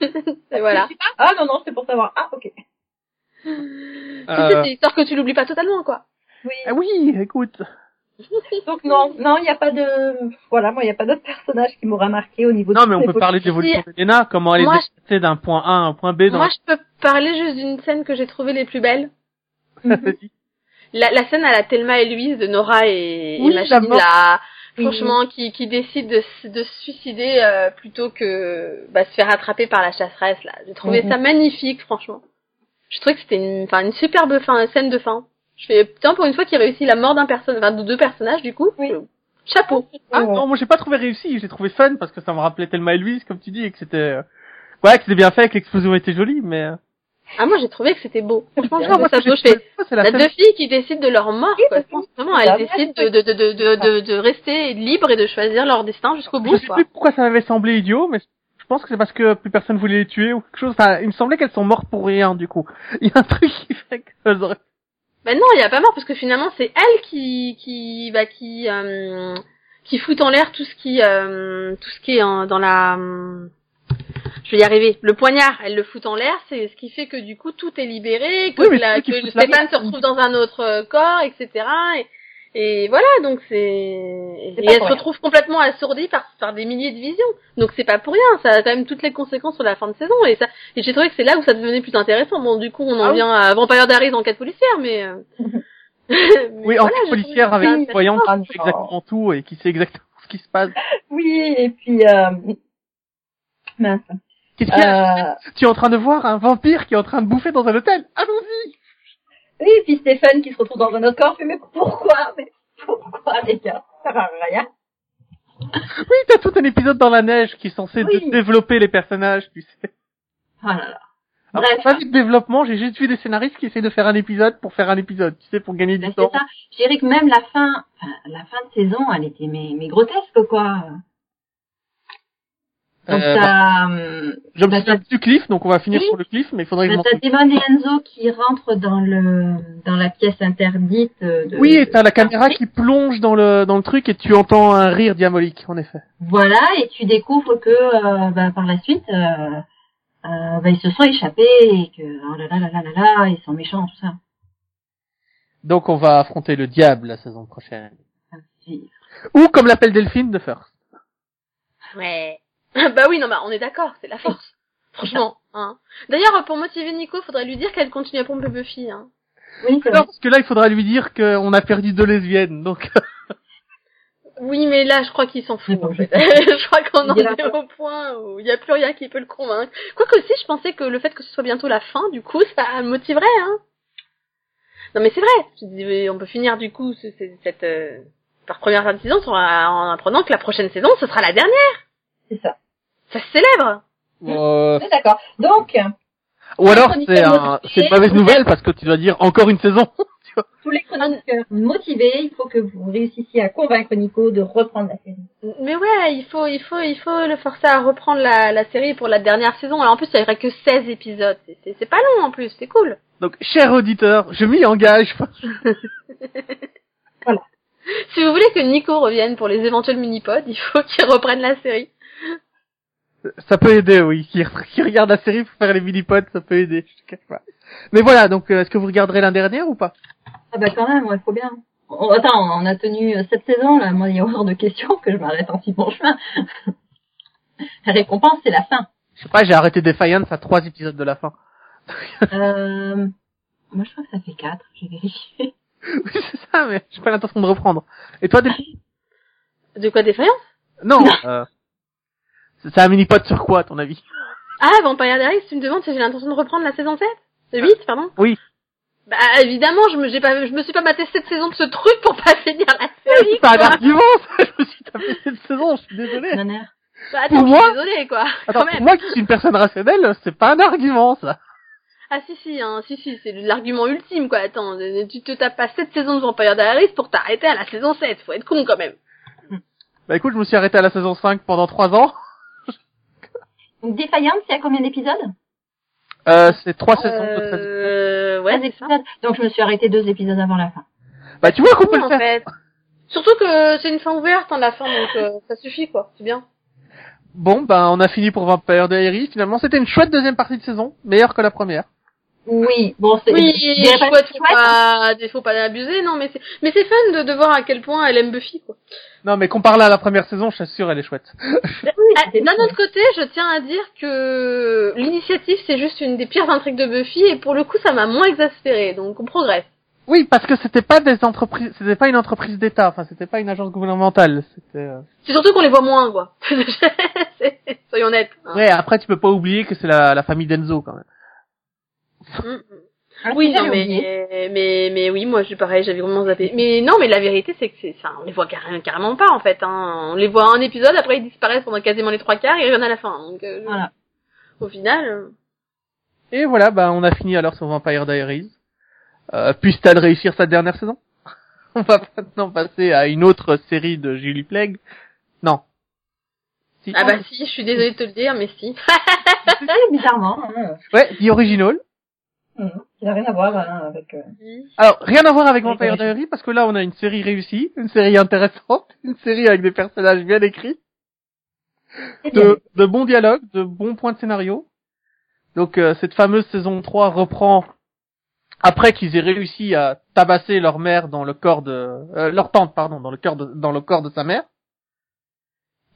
<laughs> Et voilà. Ah non, non, c'est pour savoir. Ah, ok. <laughs> Euh, c'est histoire que tu l'oublies pas totalement, quoi. Oui. ah oui, écoute. <laughs> Donc non, non, il n'y a pas de... Voilà, moi, il n'y a pas d'autre personnage qui m'aura marqué au niveau de... Non, mais on peut parler de l'évolution d'Elena, comment elle est déplacée d'un point A à un point B dans Moi, je peux parler juste d'une scène que j'ai trouvée les plus belles. La, la scène à la Thelma et Louise de Nora et, Oui, et la Machine. Franchement, qui, qui décide de, se- de se suicider euh, plutôt que bah, se faire attraper par la chasseresse, là. J'ai trouvé Mhm. ça magnifique, franchement. Je trouvais que c'était une, enfin, une superbe fin, scène de fin. Je fais, putain, pour une fois qu'il réussit la mort d'un personnage, enfin, de deux personnages, du coup. Oui. Chapeau. Ah non, moi j'ai pas trouvé réussi, j'ai trouvé fun parce que ça me rappelait tellement Louise, comme tu dis, et que c'était... euh, Ouais, que c'était bien fait, que l'explosion était jolie, mais... Ah, moi, j'ai trouvé que c'était beau. Franchement, ça ce que Je fais, la deux filles qui décident de leur mort, quoi. Je pense vraiment, elles décident de, de, de, de, de, de rester libres et de choisir leur destin jusqu'au bout, Je sais plus pourquoi ça m'avait semblé idiot, mais je pense que c'est parce que plus personne voulait les tuer ou quelque chose. Enfin, il me semblait qu'elles sont mortes pour rien, du coup. <laughs> Il y a un truc qui fait qu'elles auraient... Ben non, il y a pas mort parce que finalement c'est elle qui qui bah qui euh, qui fout en l'air tout ce qui euh, tout ce qui est en- dans la je vais y arriver. Le poignard, elle le fout en l'air, c'est ce qui fait que du coup tout est libéré, que, Oui, la- que Stéphane se retrouve dans un autre euh, corps, etc. Et, et voilà, donc c'est et elle se rien. retrouve complètement assourdie par par des milliers de visions. Donc c'est pas pour rien, ça a quand même toutes les conséquences sur la fin de saison et ça et j'ai trouvé que c'est là où ça devenait plus intéressant. Bon, du coup, on en Ah oui. vient à Vampire Diaries enquête policière, mais euh, <laughs> Oui, <laughs> mais en voilà, j'ai policière avec une voyante qui sait exactement tout et qui sait exactement <laughs> ce qui se passe. Oui, et puis, euh... mince. Qu'est-ce qu'il y a Euh... Tu es en train de voir un vampire qui est en train de bouffer dans un hôtel Allons-y Oui, et puis Stéphane qui se retrouve dans un autre corps, fait, mais pourquoi Mais pourquoi, les gars? Ça sert à rien. Oui, t'as tout un épisode dans la neige qui est censé Oui. développer les personnages, tu sais. Oh là là. Alors, Bref. pas de développement, j'ai juste vu des scénaristes qui essaient de faire un épisode pour faire un épisode, tu sais, pour gagner du Ben, temps. c'est ça. Je dirais que même la fin, enfin, la fin de saison, elle était mais, mais grotesque, quoi. Donc Euh, t'as, hum, Je me bah, souviens du cliff, donc on va finir Oui. sur le cliff, mais il faudrait que je bah, m'en t'as Damon et Enzo qui rentrent dans le dans la pièce interdite. De, Oui, et t'as la caméra qui plonge dans le dans le truc et tu entends un rire diabolique, en effet. Voilà, et tu découvres que euh, bah, par la suite, euh, euh, bah, ils se sont échappés et que oh là là là là là là, ils sont méchants tout ça. Donc on va affronter le diable la saison prochaine. Puis, Ou comme l'appelle Delphine de First. Ouais. <laughs> bah oui, non, bah on est d'accord, c'est la force. <laughs> Franchement, hein. D'ailleurs, pour motiver Nico, faudrait lui dire qu'elle continue à pomper Buffy, hein. Oui, Non, parce que là il faudra lui dire qu'on a perdu deux lesbiennes, donc <laughs> Oui, mais là, je crois qu'il s'en fout, en fait. je crois qu'on en est au point où il n'y a plus rien qui peut le convaincre. Quoique aussi, je pensais que le fait que ce soit bientôt la fin, du coup, ça me motiverait, hein. Non, mais c'est vrai. Je dis, on peut finir, du coup, ce- ce- cette, euh, par première fin de saison en apprenant que la prochaine saison, ce sera la dernière. C'est ça. Ça se célèbre. euh, d'accord. Donc, ou alors c'est un, une mauvaise nouvelle parce que tu dois dire encore une saison. <laughs> tous les chroniqueurs motivés, il faut que vous réussissiez à convaincre Nico de reprendre la série. Mais ouais, il faut, il faut, il faut le forcer à reprendre la, la série pour la dernière saison. Alors en plus, il y aurait que 16 épisodes. C'est- pas long en plus, c'est cool. Donc cher auditeur, je m'y engage. <laughs> Si vous voulez que Nico revienne pour les éventuels mini-pods, il faut qu'il reprenne la série. Ça peut aider, oui. Qui, <laughs> qui regarde la série pour faire les mini-pods, ça peut aider, je te cache pas. Mais voilà, donc euh, est-ce que vous regarderez l'un dernier ou pas? Ah bah quand même, ouais, faut bien. Attends, on a tenu euh, cette saison, là, moi il y a hors de question que je m'arrête en si bon chemin. <laughs> la récompense, c'est la fin. Je sais pas, j'ai arrêté Defiance à trois épisodes de la fin. <laughs> Euh, moi je crois que ça fait quatre, j'ai vérifié. oui, c'est ça, mais j'ai pas l'intention de reprendre. Et toi, Delphine De quoi défaillance Non, euh, c'est un mini-pod sur quoi, à ton avis Ah, Vampire Diaries, tu me demandes si j'ai l'intention de reprendre la saison 7 De 8, pardon Oui. Bah évidemment, je me, j'ai pas, je me suis pas maté cette saison de ce truc pour pas <laughs> finir la série. C'est pas un argument, ça Je me suis tapé cette saison, je suis désolé. Bah, attends, Pour je moi suis désolée quoi. Attends, Quand pour moi qui suis une personne rationnelle, c'est pas un argument, ça. Ah si si, hein, si si, c'est l'argument ultime quoi. Attends, euh, tu te tapes pas cette saison de Vampire Diaries pour t'arrêter à la saison 7. Faut être con quand même. Bah écoute, je me suis arrêté à la saison 5 pendant 3 ans. Donc Defiance, il y a combien d'épisodes Euh, c'est 3 saisons de 13 Euh, ouais, c'est ça. épisodes. Donc je me suis arrêté deux épisodes avant la fin. Bah tu vois qu'on peut le en faire. fait. Surtout que c'est une fin ouverte hein, la fin, donc euh, ça suffit quoi. C'est bien. Bon, bah on a fini pour Vampire Diaries. Finalement, c'était une chouette deuxième partie de saison, meilleure que la première. Oui, bon c'est... Oui, je pas chouette, faut pas, faut pas abuser, non, mais c'est, mais c'est fun de, de voir à quel point elle aime Buffy, quoi. Non, mais comparé à la première saison, je t'assure, elle est chouette. Oui, Ah, D'un autre côté, je tiens à dire que l'initiative, c'est juste une des pires intrigues de Buffy, et pour le coup, ça m'a moins exaspéré, donc on progresse. Oui, parce que c'était pas des entreprises, c'était pas une entreprise d'État, enfin c'était pas une agence gouvernementale, c'était. euh, C'est surtout qu'on les voit moins, quoi. <laughs> Soyons honnêtes. hein. Ouais, après tu peux pas oublier que c'est la, la famille d'Enzo quand même. Mm. Ah, Oui, non, oublié. mais, mais, mais oui, moi, je suis pareil, j'avais vraiment zappé. Mais non, mais la vérité, c'est que c'est, ça, on les voit carrément, carrément pas, en fait, hein. On les voit un épisode, après ils disparaissent pendant quasiment les trois quarts, et ils reviennent à la fin. Donc, euh, Voilà. au final, euh, Et voilà, bah on a fini alors sur Vampire Diaries. Euh, Puisse-t-elle réussir sa dernière saison? <laughs> On va maintenant passer à une autre série de Julie Plague. Non. Si. ah bah si, je suis désolée de te le dire, mais si. C'est bizarrement. Hein. Ouais, The Original. Mhm. Il n'a rien à voir hein, avec. euh, Alors, rien à voir avec Vampire. Diaries, parce que là, on a une série réussie, une série intéressante, <laughs> une série avec des personnages bien écrits, de, de bons dialogues, de bons points de scénario. Donc, euh, cette fameuse saison 3 reprend après qu'ils aient réussi à tabasser leur mère dans le corps de... euh, leur tante, pardon, dans le, corps de, dans le corps de sa mère.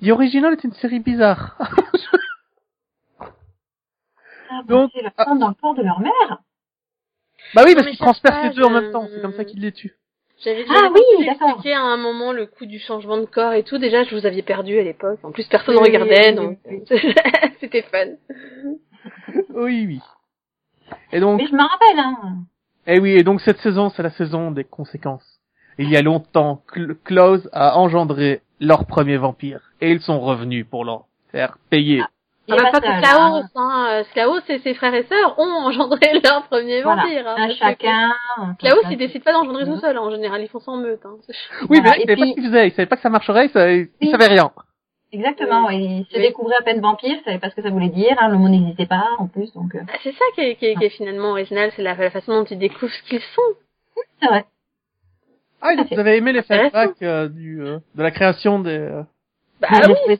The Original est une série bizarre. <laughs> Ah, donc- c'est leur femme dans le corps de leur mère? Bah oui, Non, parce qu'ils transpercent les deux en même temps, c'est comme ça qu'ils les tuent. J'avais Ah oui, expliqué à un moment le coup du changement de corps et tout. Déjà, je vous avais perdu à l'époque. En plus, personne ne Oui, regardait, oui, donc oui, <laughs> c'était fun. <laughs> Oui, oui. Et donc, Mais je me rappelle. Hein. Eh oui, et donc cette saison, c'est la saison des conséquences. Il y a longtemps, Klaus a engendré leur premier vampire, et ils sont revenus pour leur faire payer. Ah est bah, pas pas que Klaus, hein. hein. Euh, Klaus et ses frères et sœurs ont engendré <laughs> leur premier Voilà. vampire. Hein, Un que chacun. Klaus, chacun. il décide pas d'engendrer tout seul. En général, ils font en meute. Hein. Oui, Voilà, mais là, il savait pas ce qu'il faisait, il savait pas que ça marcherait, il savait, il Oui. savait rien. Exactement. Oui. ouais, Il se Oui. découvrait à peine vampire. Il savait pas ce que ça voulait dire. Hein. Le mot n'existait pas en plus. Donc euh, Ah, c'est ça qui est, qui est- qui est finalement original, c'est la, la façon dont ils découvrent ce qu'ils sont. c'est vrai. Ah, donc vous avez aimé les flashbacks euh, du, euh, de la création des... Bah j'ai oui,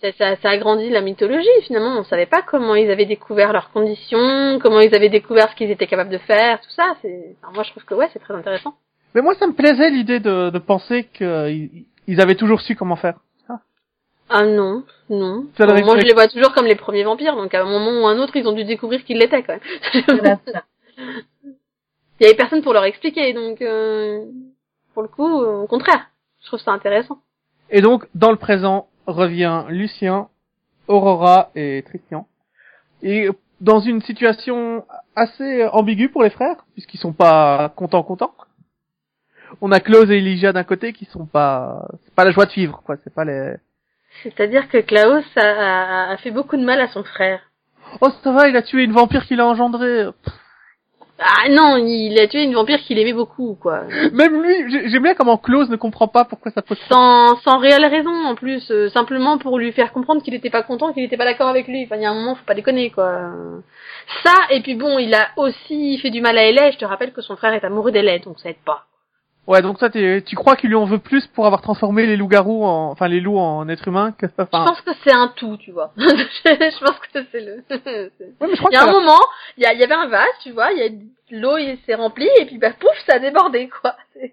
c'est- ça, ça, agrandit la mythologie finalement. On savait pas comment ils avaient découvert leurs conditions, comment ils avaient découvert ce qu'ils étaient capables de faire, tout ça. C'est, enfin, moi je trouve que ouais, c'est très intéressant. Mais moi, ça me plaisait l'idée de, de penser qu'ils ils avaient toujours su comment faire. Ah non, non. Ça Bon, moi je les vois toujours comme les premiers vampires, donc à un moment ou un autre ils ont dû découvrir qu'ils l'étaient quand même. Voilà, c'est ça. Il y avait personne pour leur expliquer, donc euh, pour le coup, au contraire, je trouve ça intéressant. Et donc, dans le présent, revient Lucien, Aurora et Christian. Et dans une situation assez ambiguë pour les frères, puisqu'ils sont pas contents contents. On a Klaus et Elijah d'un côté qui sont pas, c'est pas la joie de vivre, quoi. C'est pas les. C'est-à-dire que Klaus a, a- a fait beaucoup de mal à son frère. Oh, ça va, il a tué une vampire qu'il a engendrée. Pff, Ah non, il a tué une vampire qu'il aimait beaucoup, quoi. Même lui, j'ai- j'aime bien comment Klaus ne comprend pas pourquoi ça pose. Sans, sans réelle raison en plus, euh, simplement pour lui faire comprendre qu'il était pas content, qu'il était pas d'accord avec lui. Enfin, il y a un moment, faut pas déconner quoi. Ça, et puis bon, il a aussi fait du mal à Ellie. Je te rappelle que son frère est amoureux d'Ellie, donc ça aide pas. Ouais, donc toi, tu crois qu'il lui en veut plus pour avoir transformé les loups-garous en, enfin les loups en êtres humains que, Je enfin. pense que c'est un tout, tu vois. <laughs> je pense que c'est le. <laughs> je crois Il y a un moment, il y, a- il y avait un vase, tu vois, il y a l'eau il s'est remplie et puis bah pouf, ça a débordé quoi. <laughs>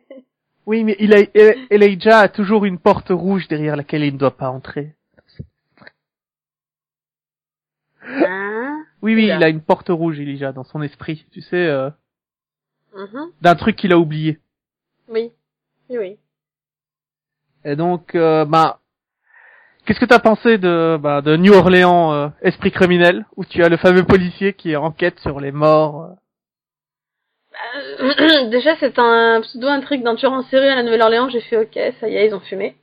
Oui, mais il a, El- Elijah a toujours une porte rouge derrière laquelle il ne doit pas entrer. Hein Oui, oui, il a une porte rouge, Elijah, dans son esprit, tu sais, euh, Mhm. d'un truc qu'il a oublié. Oui. Oui, oui. Et donc, euh, bah, qu'est-ce que t'as pensé de, bah, de New Orleans, euh, esprit criminel, où tu as le fameux policier qui enquête sur les morts. euh. Euh, <clears throat> Déjà, c'est un pseudo intrigue d'un tueur en série à la Nouvelle-Orléans. J'ai fait ok, ça y est, ils ont fumé.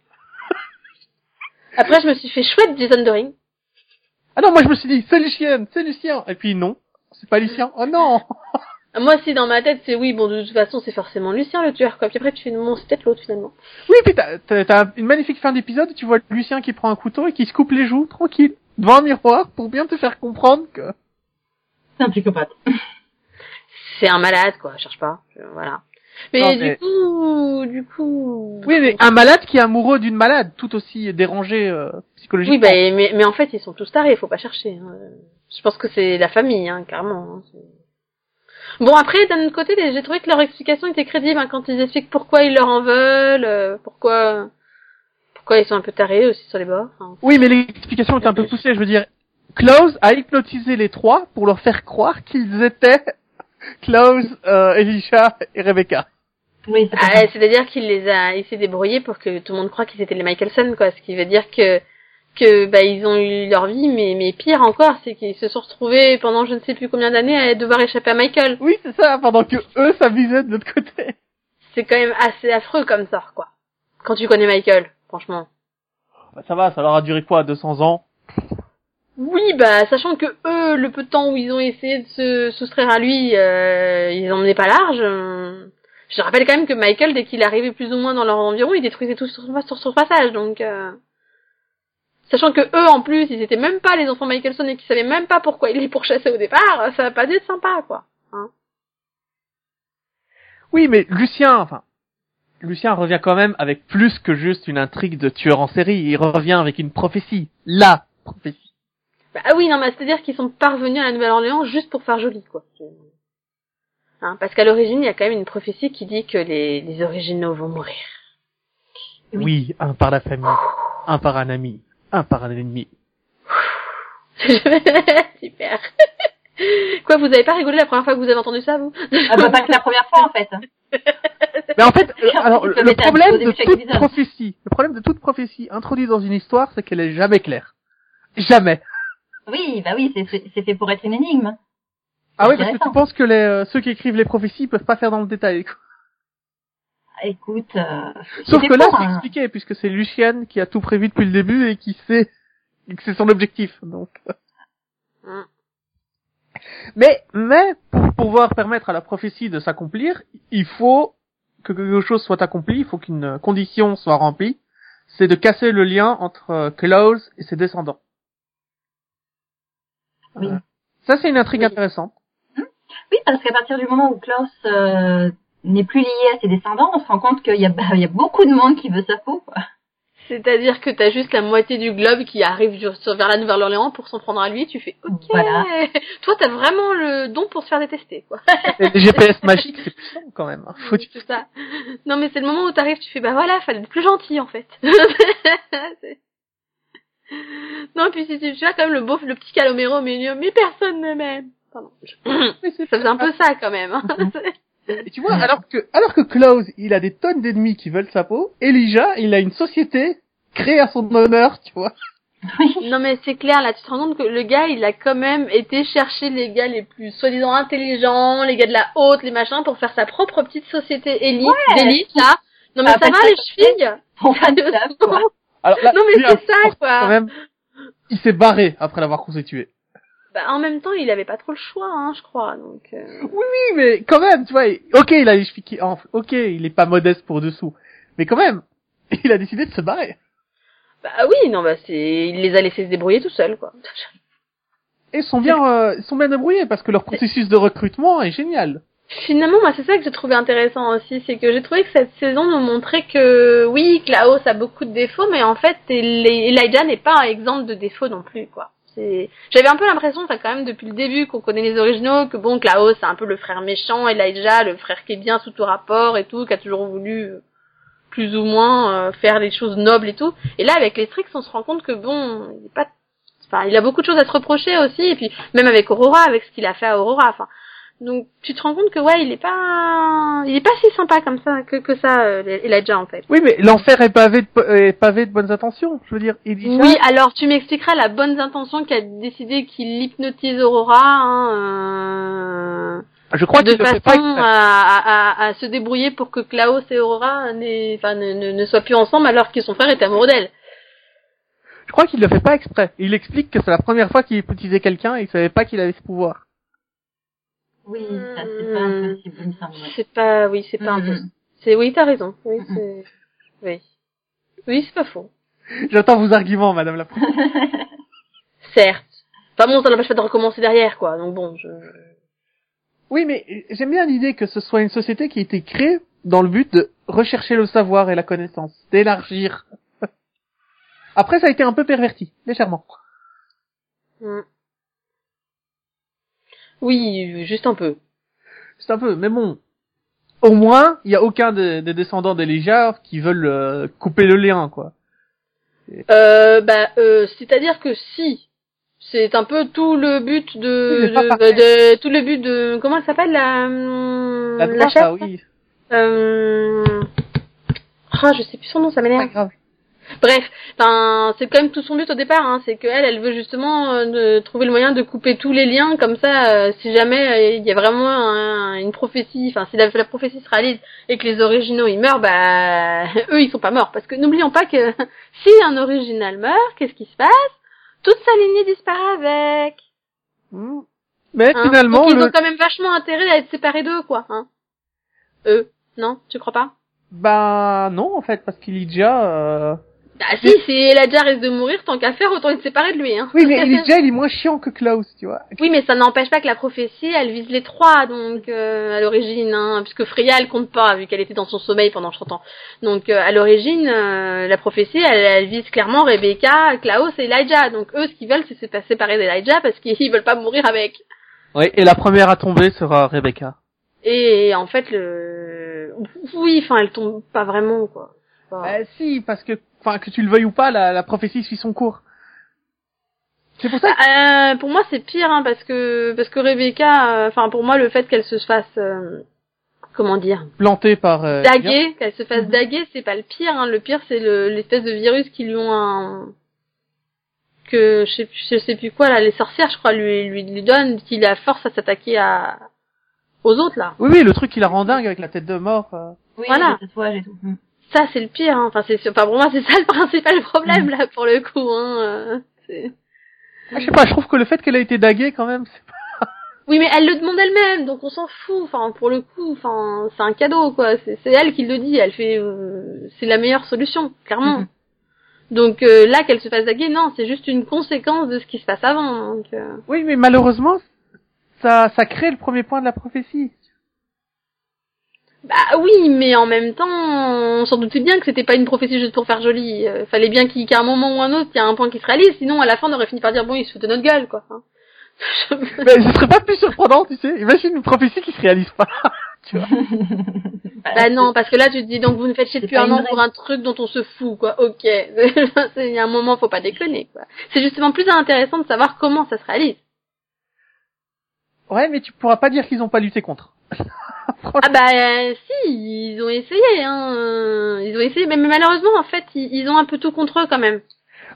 <laughs> Après, je me suis fait chouette Jason Doring. Ah non, moi je me suis dit, c'est Lucien, c'est Lucien. Et puis non, c'est pas Lucien. Oh non. <laughs> Moi, si dans ma tête, c'est oui, bon, de toute façon, c'est forcément Lucien le tueur, quoi. Puis après, tu fais non, c'est peut-être l'autre finalement. Oui, puis t'as, t'as, t'as une magnifique fin d'épisode où tu vois Lucien qui prend un couteau et qui se coupe les joues, tranquille, devant un miroir, pour bien te faire comprendre que... C'est un psychopathe. C'est un malade, quoi. Cherche pas. Je- Voilà. Mais, Non, du mais- coup, du coup. Oui, mais un malade qui est amoureux d'une malade, tout aussi dérangé euh, psychologiquement. Oui, bah, mais, mais en fait, ils sont tous tarés, faut pas chercher. hein. Je pense que c'est la famille, hein, carrément. hein. Bon, après, d'un autre côté, j'ai trouvé que leur explication était crédible hein, quand ils expliquent pourquoi ils leur en veulent, euh, pourquoi, pourquoi ils sont un peu tarés aussi sur les bords. Enfin, Oui, mais l'explication est un peu poussée. Je veux dire, Klaus a hypnotisé les trois pour leur faire croire qu'ils étaient <laughs> Klaus, euh, Elisha et Rebecca. Oui, Ah, C'est-à-dire qu'il les a, il s'est débrouillé pour que tout le monde croit qu'ils étaient les Michelson, quoi. Ce qui veut dire que que bah ils ont eu leur vie, mais mais pire encore, c'est qu'ils se sont retrouvés pendant je ne sais plus combien d'années à devoir échapper à Michael. Oui, c'est ça, pendant que eux s'amusaient de l'autre côté. C'est quand même assez affreux comme sort, quoi. Quand tu connais Michael, franchement. Bah, ça va, ça leur a duré quoi, 200 ans? Oui, bah sachant que eux, le peu de temps où ils ont essayé de se soustraire à lui, euh, ils en menaient pas large. euh. Je rappelle quand même que Michael, dès qu'il arrivait plus ou moins dans leur environ, il détruisait tout sur, sur son passage, donc. euh, Sachant que eux, en plus, ils étaient même pas les enfants Michelson et qu'ils savaient même pas pourquoi ils les pourchassaient au départ, ça va pas être sympa, quoi. Oui, mais Lucien, enfin, Lucien revient quand même avec plus que juste une intrigue de tueur en série. Il revient avec une prophétie. La prophétie. Bah ah oui, non, mais c'est-à-dire qu'ils sont parvenus à la Nouvelle-Orléans juste pour faire joli, quoi. Hein, parce qu'à l'origine, il y a quand même une prophétie qui dit que les, les originaux vont mourir. Oui, un par la famille, un par un ami, un par un ennemi. <laughs> Super. <laughs> Quoi, vous avez pas rigolé la première fois que vous avez entendu ça, vous Ah bah pas que la première fois en fait. <laughs> Mais en fait, euh, alors, le problème de toute prophétie, le problème de toute prophétie introduite dans une histoire, c'est qu'elle est jamais claire. Jamais. Oui, bah oui, c'est fait, c'est fait pour être une énigme. Ah oui, parce que tu penses que les, euh, ceux qui écrivent les prophéties peuvent pas faire dans le détail. quoi. Écoute, euh, Sauf que là, c'est un- expliqué, puisque c'est Lucienne qui a tout prévu depuis le début et qui sait et que c'est son objectif. Donc. Mm. Mais, mais, pour pouvoir permettre à la prophétie de s'accomplir, il faut que quelque chose soit accompli, il faut qu'une condition soit remplie, c'est de casser le lien entre euh, Klaus et ses descendants. Oui. Euh, ça, c'est une intrigue Oui. intéressante. Oui, parce qu'à partir du moment où Klaus euh, n'est plus lié à ses descendants, on se rend compte qu'il y a, bah, il y a beaucoup de monde qui veut sa peau. Quoi. C'est-à-dire que t'as juste la moitié du globe qui arrive sur- sur- vers la Nouvelle-Orléans pour s'en prendre à lui, tu fais OK. Voilà. <laughs> Toi, t'as vraiment le don pour se faire détester, quoi. <laughs> GPS magiques, c'est puissant quand même. hein. Faut C'est ça. Non, mais c'est le moment où t'arrives, tu fais, bah voilà, fallait être plus gentil, en fait. <laughs> Non, puis si tu tu vois quand même le beau, le petit Calomero au milieu, mais personne ne m'aime. Pardon. Ça faisait un peu ça, quand même. hein. Et tu vois, alors que, alors que Klaus, il a des tonnes d'ennemis qui veulent sa peau, Elijah, il a une société créée à son honneur, tu vois. non, mais c'est clair, là, tu te rends compte que le gars, il a quand même été chercher les gars les plus soi-disant intelligents, les gars de la haute, les machins, pour faire sa propre petite société élite, d'élite, là. Non, mais Ah, ça va, de les chevilles faire <laughs> de ça, quoi. Alors là, Non, mais c'est ça, quand quoi. même, il s'est barré après l'avoir constitué. Bah, en même temps, il avait pas trop le choix, hein, je crois, donc... euh, Oui, mais quand même, tu vois, ok, il a les chevilles qui enflent, ok, il est pas modeste pour dessous, mais quand même, <laughs> il a décidé de se barrer. Bah oui, non, bah c'est... Il les a laissés se débrouiller tout seuls, quoi. Et ils sont bien, <laughs> euh, ils sont bien débrouillés parce que leur processus de recrutement est génial. Finalement, moi, c'est ça que j'ai trouvé intéressant aussi, c'est que j'ai trouvé que cette saison nous montrait que, oui, Klaus a beaucoup de défauts, mais en fait, Eli- Elijah n'est pas un exemple de défaut non plus, quoi. J'avais un peu l'impression, enfin, quand même, depuis le début, qu'on connaît les originaux, que bon, Klaus, c'est un peu le frère méchant, Elijah, le frère qui est bien sous tout rapport et tout, qui a toujours voulu, euh, plus ou moins, euh, faire des choses nobles et tout. Et là, avec les tricks, on se rend compte que bon, il est pas, enfin, il a beaucoup de choses à se reprocher aussi, et puis, même avec Aurora, avec ce qu'il a fait à Aurora, enfin, donc tu te rends compte que ouais, il est pas, il est pas si sympa comme ça que que ça, euh, Elijah en fait. Oui, mais l'enfer est pavé de, est pavé de bonnes intentions. Je veux dire, Elijah, Oui, alors tu m'expliqueras la bonne intention qui a décidé qu'il hypnotise Aurora hein, euh, je crois de façon pas à, à, à, à se débrouiller pour que Klaus et Aurora enfin, ne, ne, ne soient plus ensemble alors que son frère est amoureux d'elle. Je crois qu'il le fait pas exprès. Il explique que c'est la première fois qu'il hypnotisait quelqu'un et il savait pas qu'il avait ce pouvoir. Oui, ça c'est pas impossible, il me semble. ouais. C'est pas, oui, c'est pas un peu. C'est oui, t'as raison. Oui, c'est, oui, oui, c'est pas faux. J'entends vos arguments, madame la Présidente. <laughs> Certes. Enfin bon, ça n'empêche pas de recommencer derrière, quoi. Donc bon, je... Oui, mais j'aime bien l'idée que ce soit une société qui a été créée dans le but de rechercher le savoir et la connaissance, d'élargir. <laughs> Après, ça a été un peu perverti, légèrement. Hmm. Oui, juste un peu. C'est un peu, mais bon. Au moins, il y a aucun des, des descendants d'Elijah qui veulent euh, couper le lien, quoi. Euh, bah, euh, c'est-à-dire que si, C'est un peu tout le but de, de, de- tout le but de comment elle s'appelle la hum, La droite, chef ah oui. euh... Ah, je sais plus son nom, ça m'énerve. Bref, enfin, c'est quand même tout son but au départ, hein, c'est qu'elle, elle veut justement euh, trouver le moyen de couper tous les liens, comme ça, euh, si jamais euh, il y a vraiment un- une prophétie, enfin, si la, la prophétie se réalise et que les originaux ils meurent, bah, <laughs> eux ils sont pas morts, parce que n'oublions pas que <laughs> si un original meurt, qu'est-ce qui se passe? Toute sa lignée disparaît avec. Hmm. Mais hein? finalement, Donc ils le... ont quand même vachement intérêt à être séparés d'eux, quoi. Hein. Eux, non, tu crois pas? Bah non en fait parce qu'il est déjà. Euh... Ah si, si Elijah risque de mourir, tant qu'à faire, autant être séparé de lui, hein. Oui, mais <laughs> Elijah il est moins chiant que Klaus, tu vois. Oui, mais ça n'empêche pas que la prophétie, elle vise les trois, donc euh, à l'origine, hein, puisque Freya, elle compte pas, vu qu'elle était dans son sommeil pendant 30 ans. Donc euh, à l'origine, euh, la prophétie, elle, elle vise clairement Rebecca, Klaus et Elijah. Donc eux, ce qu'ils veulent, c'est se séparer d'Elijah parce qu'ils <laughs> veulent pas mourir avec. Oui, et la première à tomber sera Rebecca. Et en fait, le... Oui, enfin, elle tombe pas vraiment, quoi. Enfin, Bah si, parce que, enfin que tu le veuilles ou pas, la, la prophétie suit son cours. C'est pour ça. que- Euh, pour moi, c'est pire, hein, parce que parce que Rebecca, euh, enfin pour moi, le fait qu'elle se fasse, euh, comment dire, Planté par. Euh, daguer, qu'elle se fasse Mhm. daguer, c'est pas le pire. Hein. Le pire, c'est le- l'espèce de virus qui lui ont un que je sais, plus- je sais plus quoi là, les sorcières, je crois, lui lui, lui donnent, qui la force à s'attaquer à aux autres là. Oui, oui, le truc qui la rend dingue avec la tête de mort. euh. Oui, Voilà. et tout. Ça, c'est le pire. Hein. Enfin, c'est enfin, pour moi, c'est ça le <laughs> principal problème là pour le coup. Hein. euh, c'est- Ah, je sais pas, je trouve que le fait qu'elle a été daguée quand même, c'est <laughs> Oui, mais elle le demande elle-même, donc on s'en fout. Enfin, pour le coup, enfin, c'est un cadeau, quoi. C'est c'est elle qui le dit. Elle fait, euh, c'est la meilleure solution, clairement. Mhm. Donc euh, là, qu'elle se fasse daguer, non, c'est juste une conséquence de ce qui se passe avant. Donc, euh, Oui, mais malheureusement, ça, ça crée le premier point de la prophétie. Bah oui, mais en même temps, on s'en doutait bien que c'était pas une prophétie juste pour faire joli. Euh, fallait bien qu'il- qu'à un moment ou un autre, il y a un point qui se réalise. Sinon, à la fin, on aurait fini par dire bon, il se fout de notre gueule, quoi. hein. <laughs> Mais ce serait pas plus surprenant, tu sais. Imagine une prophétie qui se réalise pas. <laughs> tu vois. <laughs> Bah non, parce que là tu te dis donc vous nous faites chier depuis un an pour un truc dont on se fout quoi. Ok, il y a un moment faut pas déconner quoi. C'est justement plus intéressant de savoir comment ça se réalise. Ouais, mais tu pourras pas dire qu'ils ont pas lutté contre. Ah bah euh, si, ils ont essayé hein, euh, ils ont essayé, mais, mais malheureusement en fait ils, ils ont un peu tout contre eux quand même.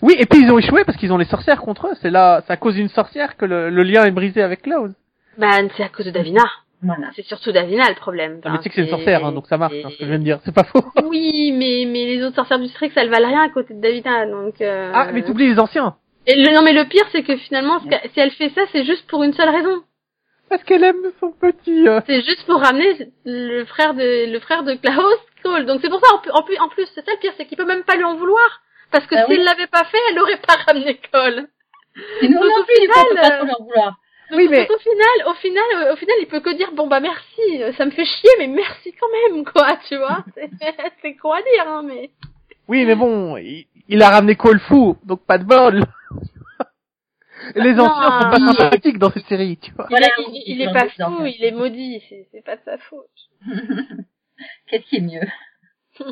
Oui, et puis ils ont échoué parce qu'ils ont les sorcières contre eux. C'est là, c'est à cause d'une sorcière que le, le lien est brisé avec Klaus. Bah c'est à cause de Davina. Voilà. C'est surtout Davina le problème. Ah, mais tu sais que c'est une sorcière, hein, donc ça marche, hein, ce que je viens de dire. C'est pas faux. <laughs> Oui, mais mais les autres sorcières du Strix elles valent rien à côté de Davina donc. euh, Ah, mais t'oublies les anciens. Et le, non mais le pire c'est que finalement si elle fait ça c'est juste pour une seule raison. Parce qu'elle aime son petit. euh. C'est juste pour ramener le frère de le frère de Klaus Cole. Donc c'est pour ça en plus en plus, en c'est ça le pire, c'est qu'il peut même pas lui en vouloir parce que Ah s'il oui. l'avait pas fait, elle aurait pas ramené Cole. Et nous Donc, non au plus, il final, pas euh, leur vouloir. Donc, Oui, mais- au final, au final, euh, au final, il peut que dire bon bah merci, ça me fait chier mais merci quand même quoi, <laughs> tu vois. C'est à dire hein mais. Oui, mais bon, il, il a ramené Cole fou, donc pas de bol. Et les Non, anciens sont pas euh, sympathiques dans cette série, tu vois. Voilà, il, il- est pas fou, il est maudit, c'est pas de sa faute. <laughs> Qu'est-ce qui est mieux? <laughs>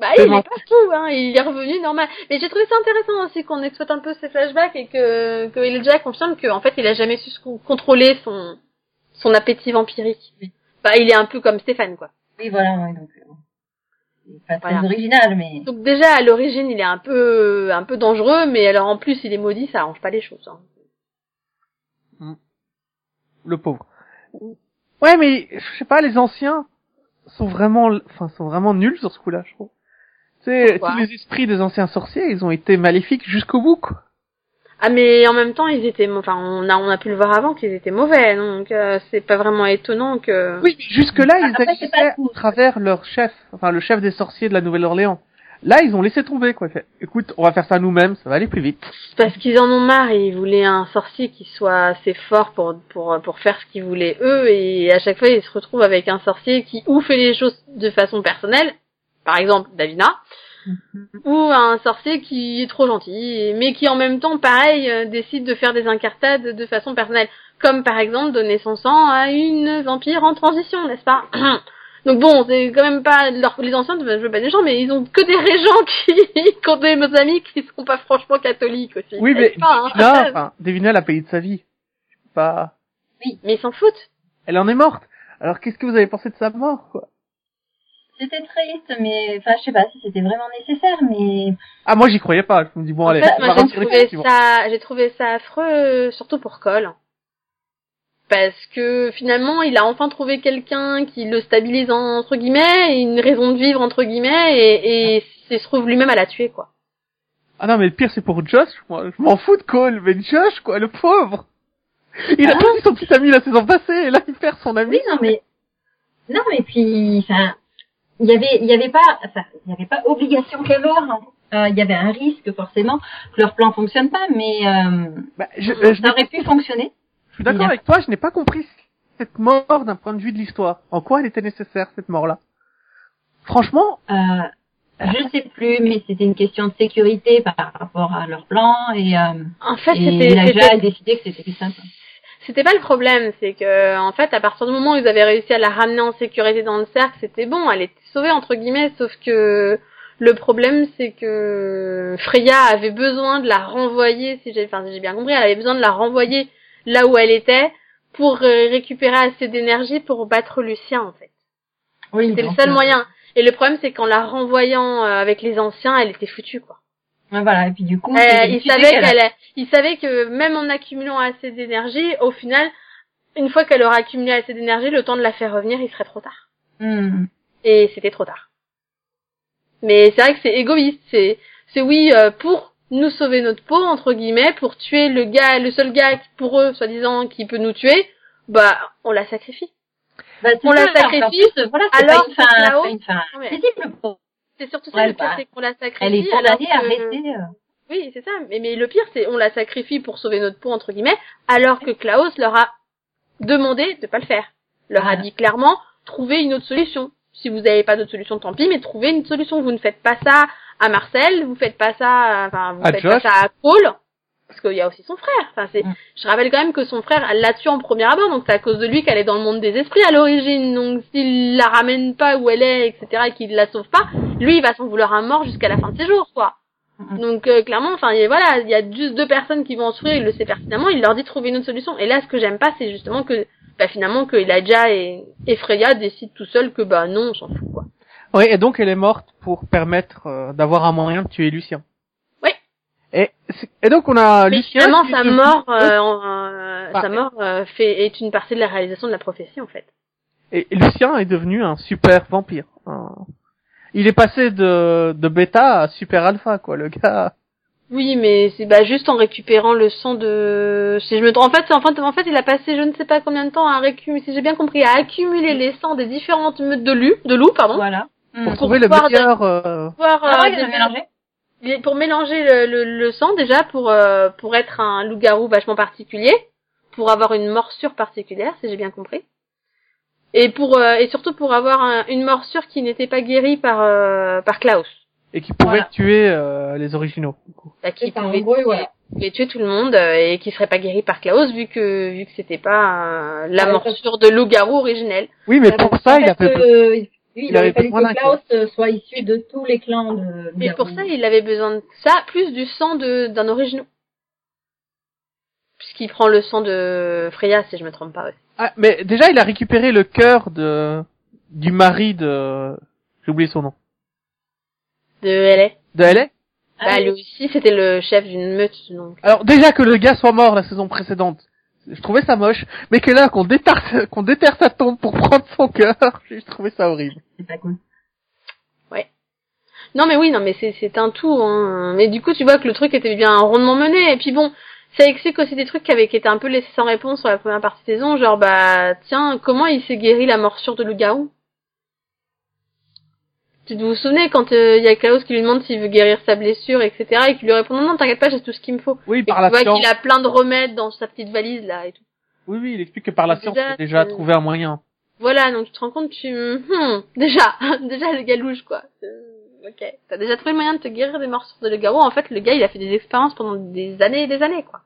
Bah il bon. est pas fou, hein, il est revenu normal. Mais j'ai trouvé ça intéressant aussi qu'on exploite un peu ses flashbacks et que que Elijah confirme qu'en fait il a jamais su contrôler son son appétit vampirique. Oui. Bah il est un peu comme Stéphane quoi. Oui, voilà, ouais, donc... C'est pas très Voilà. original, mais... Donc déjà à l'origine il est un peu un peu dangereux, mais alors en plus il est maudit, ça arrange pas les choses. Hein. Le pauvre. Ouais, mais je sais pas, les anciens sont vraiment, enfin, sont vraiment nuls sur ce coup-là, je trouve. Tu sais, tous les esprits des anciens sorciers, ils ont été maléfiques jusqu'au bout, quoi. Ah mais en même temps ils étaient, enfin on a on a pu le voir avant qu'ils étaient mauvais, donc euh, c'est pas vraiment étonnant que. Oui, mais jusque-là, ils Après, agissaient à travers leur chef, enfin, le chef des sorciers de la Nouvelle-Orléans. Là, ils ont laissé tomber, quoi. Ils fait, écoute, on va faire ça nous-mêmes, ça va aller plus vite. Parce qu'ils en ont marre et ils voulaient un sorcier qui soit assez fort pour, pour, pour faire ce qu'ils voulaient eux et à chaque fois ils se retrouvent avec un sorcier qui ou fait les choses de façon personnelle, par exemple Davina, ou un sorcier qui est trop gentil mais qui en même temps pareil euh, décide de faire des incartades de façon personnelle, comme par exemple donner son sang à une vampire en transition, n'est-ce pas <clears throat> Donc bon, c'est quand même pas leur, les anciens, je veux pas des gens, mais ils ont que des régents <laughs> qui, ont des amis qui sont pas franchement catholiques aussi. Oui, mais pas, hein là, <laughs> enfin, Devina a payé de sa vie. Pas. mais ils s'en foutent. Elle en est morte. Alors qu'est-ce que vous avez pensé de sa mort, quoi? C'était triste, mais enfin, je sais pas si c'était vraiment nécessaire, mais Ah, moi j'y croyais pas. Je me dis bon, allez, fait, Moi, j'ai trouvé ça, j'ai trouvé ça affreux, euh, surtout pour Cole. Parce que finalement, il a enfin trouvé quelqu'un qui le stabilise entre guillemets, et une raison de vivre entre guillemets, et, et il se trouve lui-même à la tuer, quoi. Ah non, mais le pire c'est pour Josh. Moi, je m'en fous de Cole, mais Josh, quoi, le pauvre. Il a Ah. perdu son petit ami la saison passée, et là il perd son ami. oui, non, mais non, mais puis, enfin, il y avait, il y avait pas, enfin, il y avait pas obligation qu'elle meure. hein. Euh, Il y avait un risque forcément que leur plan fonctionne pas, mais euh, Bah, je, euh, je ça aurait pu fonctionner. Je suis d'accord avec toi, je n'ai pas compris cette mort d'un point de vue de l'histoire. En quoi elle était nécessaire, cette mort-là? Franchement, Euh, je sais plus, mais c'était une question de sécurité par rapport à leur plan et, euh, En fait, et c'était, la c'était- a décidé que c'était plus simple. C'était pas le problème, c'est que en fait, à partir du moment où ils avaient réussi à la ramener en sécurité dans le cercle, c'était bon, elle était sauvée entre guillemets, sauf que le problème c'est que Freya avait besoin de la renvoyer, si j'ai, enfin, si j'ai bien compris, elle avait besoin de la renvoyer là où elle était pour euh, récupérer assez d'énergie pour battre Lucien en fait. Oui, C'était le seul moyen. Et le problème c'est qu'en la renvoyant euh, avec les anciens, elle était foutue quoi. Voilà, et puis du coup, Euh, il savait qu'elle a- qu'elle, il savait que même en accumulant assez d'énergie, au final, une fois qu'elle aura accumulé assez d'énergie, le temps de la faire revenir, il serait trop tard. Hmm. Et c'était trop tard. Mais c'est vrai que c'est égoïste. C'est, c'est oui euh, pour nous sauver notre peau entre guillemets, pour tuer le gars, le seul gars qui, pour eux, soi-disant, qui peut nous tuer. Bah, on la sacrifie. Bah, On la ça, alors, sacrifie, plus, voilà, c'est alors pas une fin, c'est une fin Non, mais c'est surtout Ouais, ça le pire, bah, c'est qu'on la sacrifie. Elle est à que- rester. euh, Oui, c'est ça. Mais, mais le pire, c'est on la sacrifie pour sauver notre peau entre guillemets, alors que Klaus leur a demandé de pas le faire. Leur a dit clairement, trouvez une autre solution. Si vous n'avez pas d'autre solution, tant pis, mais trouvez une solution. Vous ne faites pas ça à Marcel, vous faites pas ça, à- enfin, vous À faites Josh. pas ça à Paul, parce qu'il y a aussi son frère. Enfin, c'est, Mm. je rappelle quand même que son frère elle l'a tué en premier abord, donc c'est à cause de lui qu'elle est dans le monde des esprits à l'origine. Donc s'il la ramène pas où elle est, etc., et qu'il la sauve pas, lui il va s'en vouloir à mort jusqu'à la fin de ses jours, quoi. Donc euh, clairement, enfin il y a- voilà, il y a juste deux personnes qui vont en souffrir, il le sait pertinemment, il leur dit de trouver une autre solution. Et là, ce que j'aime pas, c'est justement que bah, finalement que Elijah et, et Freya décident tout seuls que bah non, on s'en fout quoi. oui, et donc elle est morte pour permettre euh, d'avoir un moyen de tuer Lucien. Oui. Et, et donc on a Mais Lucien. finalement, sa mort, euh, euh, Ah, sa mort euh, fait est une partie de la réalisation de la prophétie en fait. Et Lucien est devenu un super vampire. Un- Il est passé de, de bêta à super alpha, quoi, le gars. Oui, mais c'est bah juste en récupérant le sang de. Si je me trompe, en fait, en fait, en fait, il a passé je ne sais pas combien de temps à récumuler, si j'ai bien compris, à accumuler les sangs des différentes meutes de loups, de loups, pardon, Voilà. Pour. Pour trouver le meilleur, euh, pouvoir, Ah euh, ouais, il a des- mélangé. Et pour mélanger le, le, le sang déjà pour euh, pour être un loup-garou vachement particulier, pour avoir une morsure particulière, si j'ai bien compris. Et pour euh, et surtout pour avoir un- une morsure qui n'était pas guérie par euh, par Klaus, et qui pouvait Voilà. tuer euh, les originaux. du coup. Bah, qui en pouvait, gros, voilà. pouvait tuer tout le monde euh, et qui serait pas guéri par Klaus vu que vu que c'était pas euh, la Ouais, morsure de loup-garou originelle. Oui, mais pour ça, il a fait, euh, oui, il, il aurait avait fallu que Klaus soit issu de tous les clans de. Mais pour ça, il avait besoin de ça plus du sang de d'un original. Puisqu'il prend le sang de Freya si je me trompe pas. aussi. Ah, mais déjà, il a récupéré le cœur de du mari de. J'ai oublié son nom. De LA. De LA. Ah Bah, oui. lui aussi, c'était le chef d'une meute, donc. Alors déjà que le gars soit mort la saison précédente, je trouvais ça moche, mais que là qu'on déterre qu'on déterre sa tombe pour prendre son cœur, <laughs> j'ai trouvé ça horrible. C'est pas cool. Non, mais oui, non, mais c'est, c'est un tout, hein. Mais du coup, tu vois que le truc était bien rondement mené, et puis bon, ça explique aussi des trucs qui avaient été un peu laissés sans réponse sur la première partie de saison, genre, bah, tiens, comment il s'est guéri la morsure de loup-garou? Tu vous souvenez quand euh, il y a Klaus qui lui demande s'il veut guérir sa blessure, etc., et qui lui répond non, non, t'inquiète pas, j'ai tout ce qu'il me faut. Oui, Et par tu la vois science. qu'il a plein de remèdes dans sa petite valise, là, et tout. Oui, oui, il explique que par la Déjà, science, il a déjà trouvé un moyen. Voilà, donc tu te rends compte, tu... Hmm, déjà, <laughs> déjà le gars louche, quoi. Ok. T'as déjà trouvé le moyen de te guérir des morsures de loup-garou? En fait, le gars, il a fait des expériences pendant des années et des années, quoi.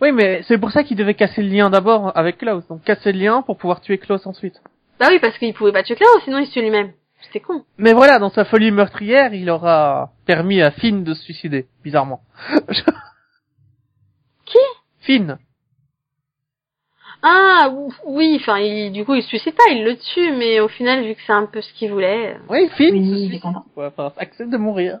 Oui, mais c'est pour ça qu'il devait casser le lien d'abord avec Klaus. Donc casser le lien pour pouvoir tuer Klaus ensuite. Bah oui, parce qu'il pouvait pas tuer Claro, sinon il se tue lui-même. C'était con. Mais voilà, dans sa folie meurtrière, il aura permis à Finn de se suicider, bizarrement. <laughs> Qui? Finn. Ah ou- oui, enfin, il- du coup, il se suicide pas, il le tue, mais au final, vu que c'est un peu ce qu'il voulait, Oui, Finn Oui, se il est content. quoi. Enfin, accepte de mourir.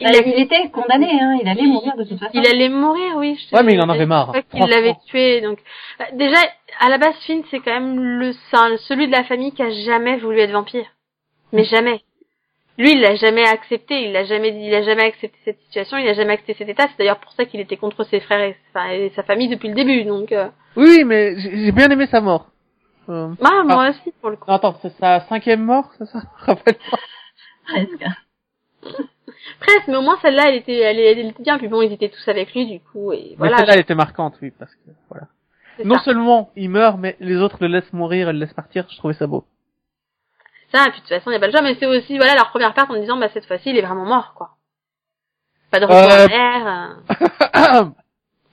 il, Euh, a- il était condamné, hein. Il allait mourir de toute façon. il allait mourir, oui. je te Ouais, mais il en avait marre, franchement. l'avait tué, donc Bah, déjà, à la base, Finn, c'est quand même le un- celui de la famille qui a jamais voulu être vampire, mais jamais. Lui, il l'a jamais accepté, il l'a jamais dit, il a jamais accepté cette situation, il a jamais accepté cet état. C'est d'ailleurs pour ça qu'il était contre ses frères et, enfin, et sa famille depuis le début, donc. Euh... Oui, mais j'ai bien aimé sa mort. Euh, Ah, moi aussi, pour le coup. non, attends, c'est sa cinquième mort, c'est ça? <laughs> Rappelle-moi. Presque. Presque, mais au moins celle-là, elle était, elle, elle était bien. Puis bon, ils étaient tous avec lui, du coup, et Mais voilà. celle-là, elle était marquante, oui, parce que, voilà. Non ça. seulement il meurt, mais les autres le laissent mourir et le laissent partir, je trouvais ça beau. Ça, et puis de toute façon, il n'y a pas le choix, mais c'est aussi, voilà, leur première part en disant, bah, cette fois-ci, il est vraiment mort, quoi. Pas de retour Euh. en arrière. euh. <coughs>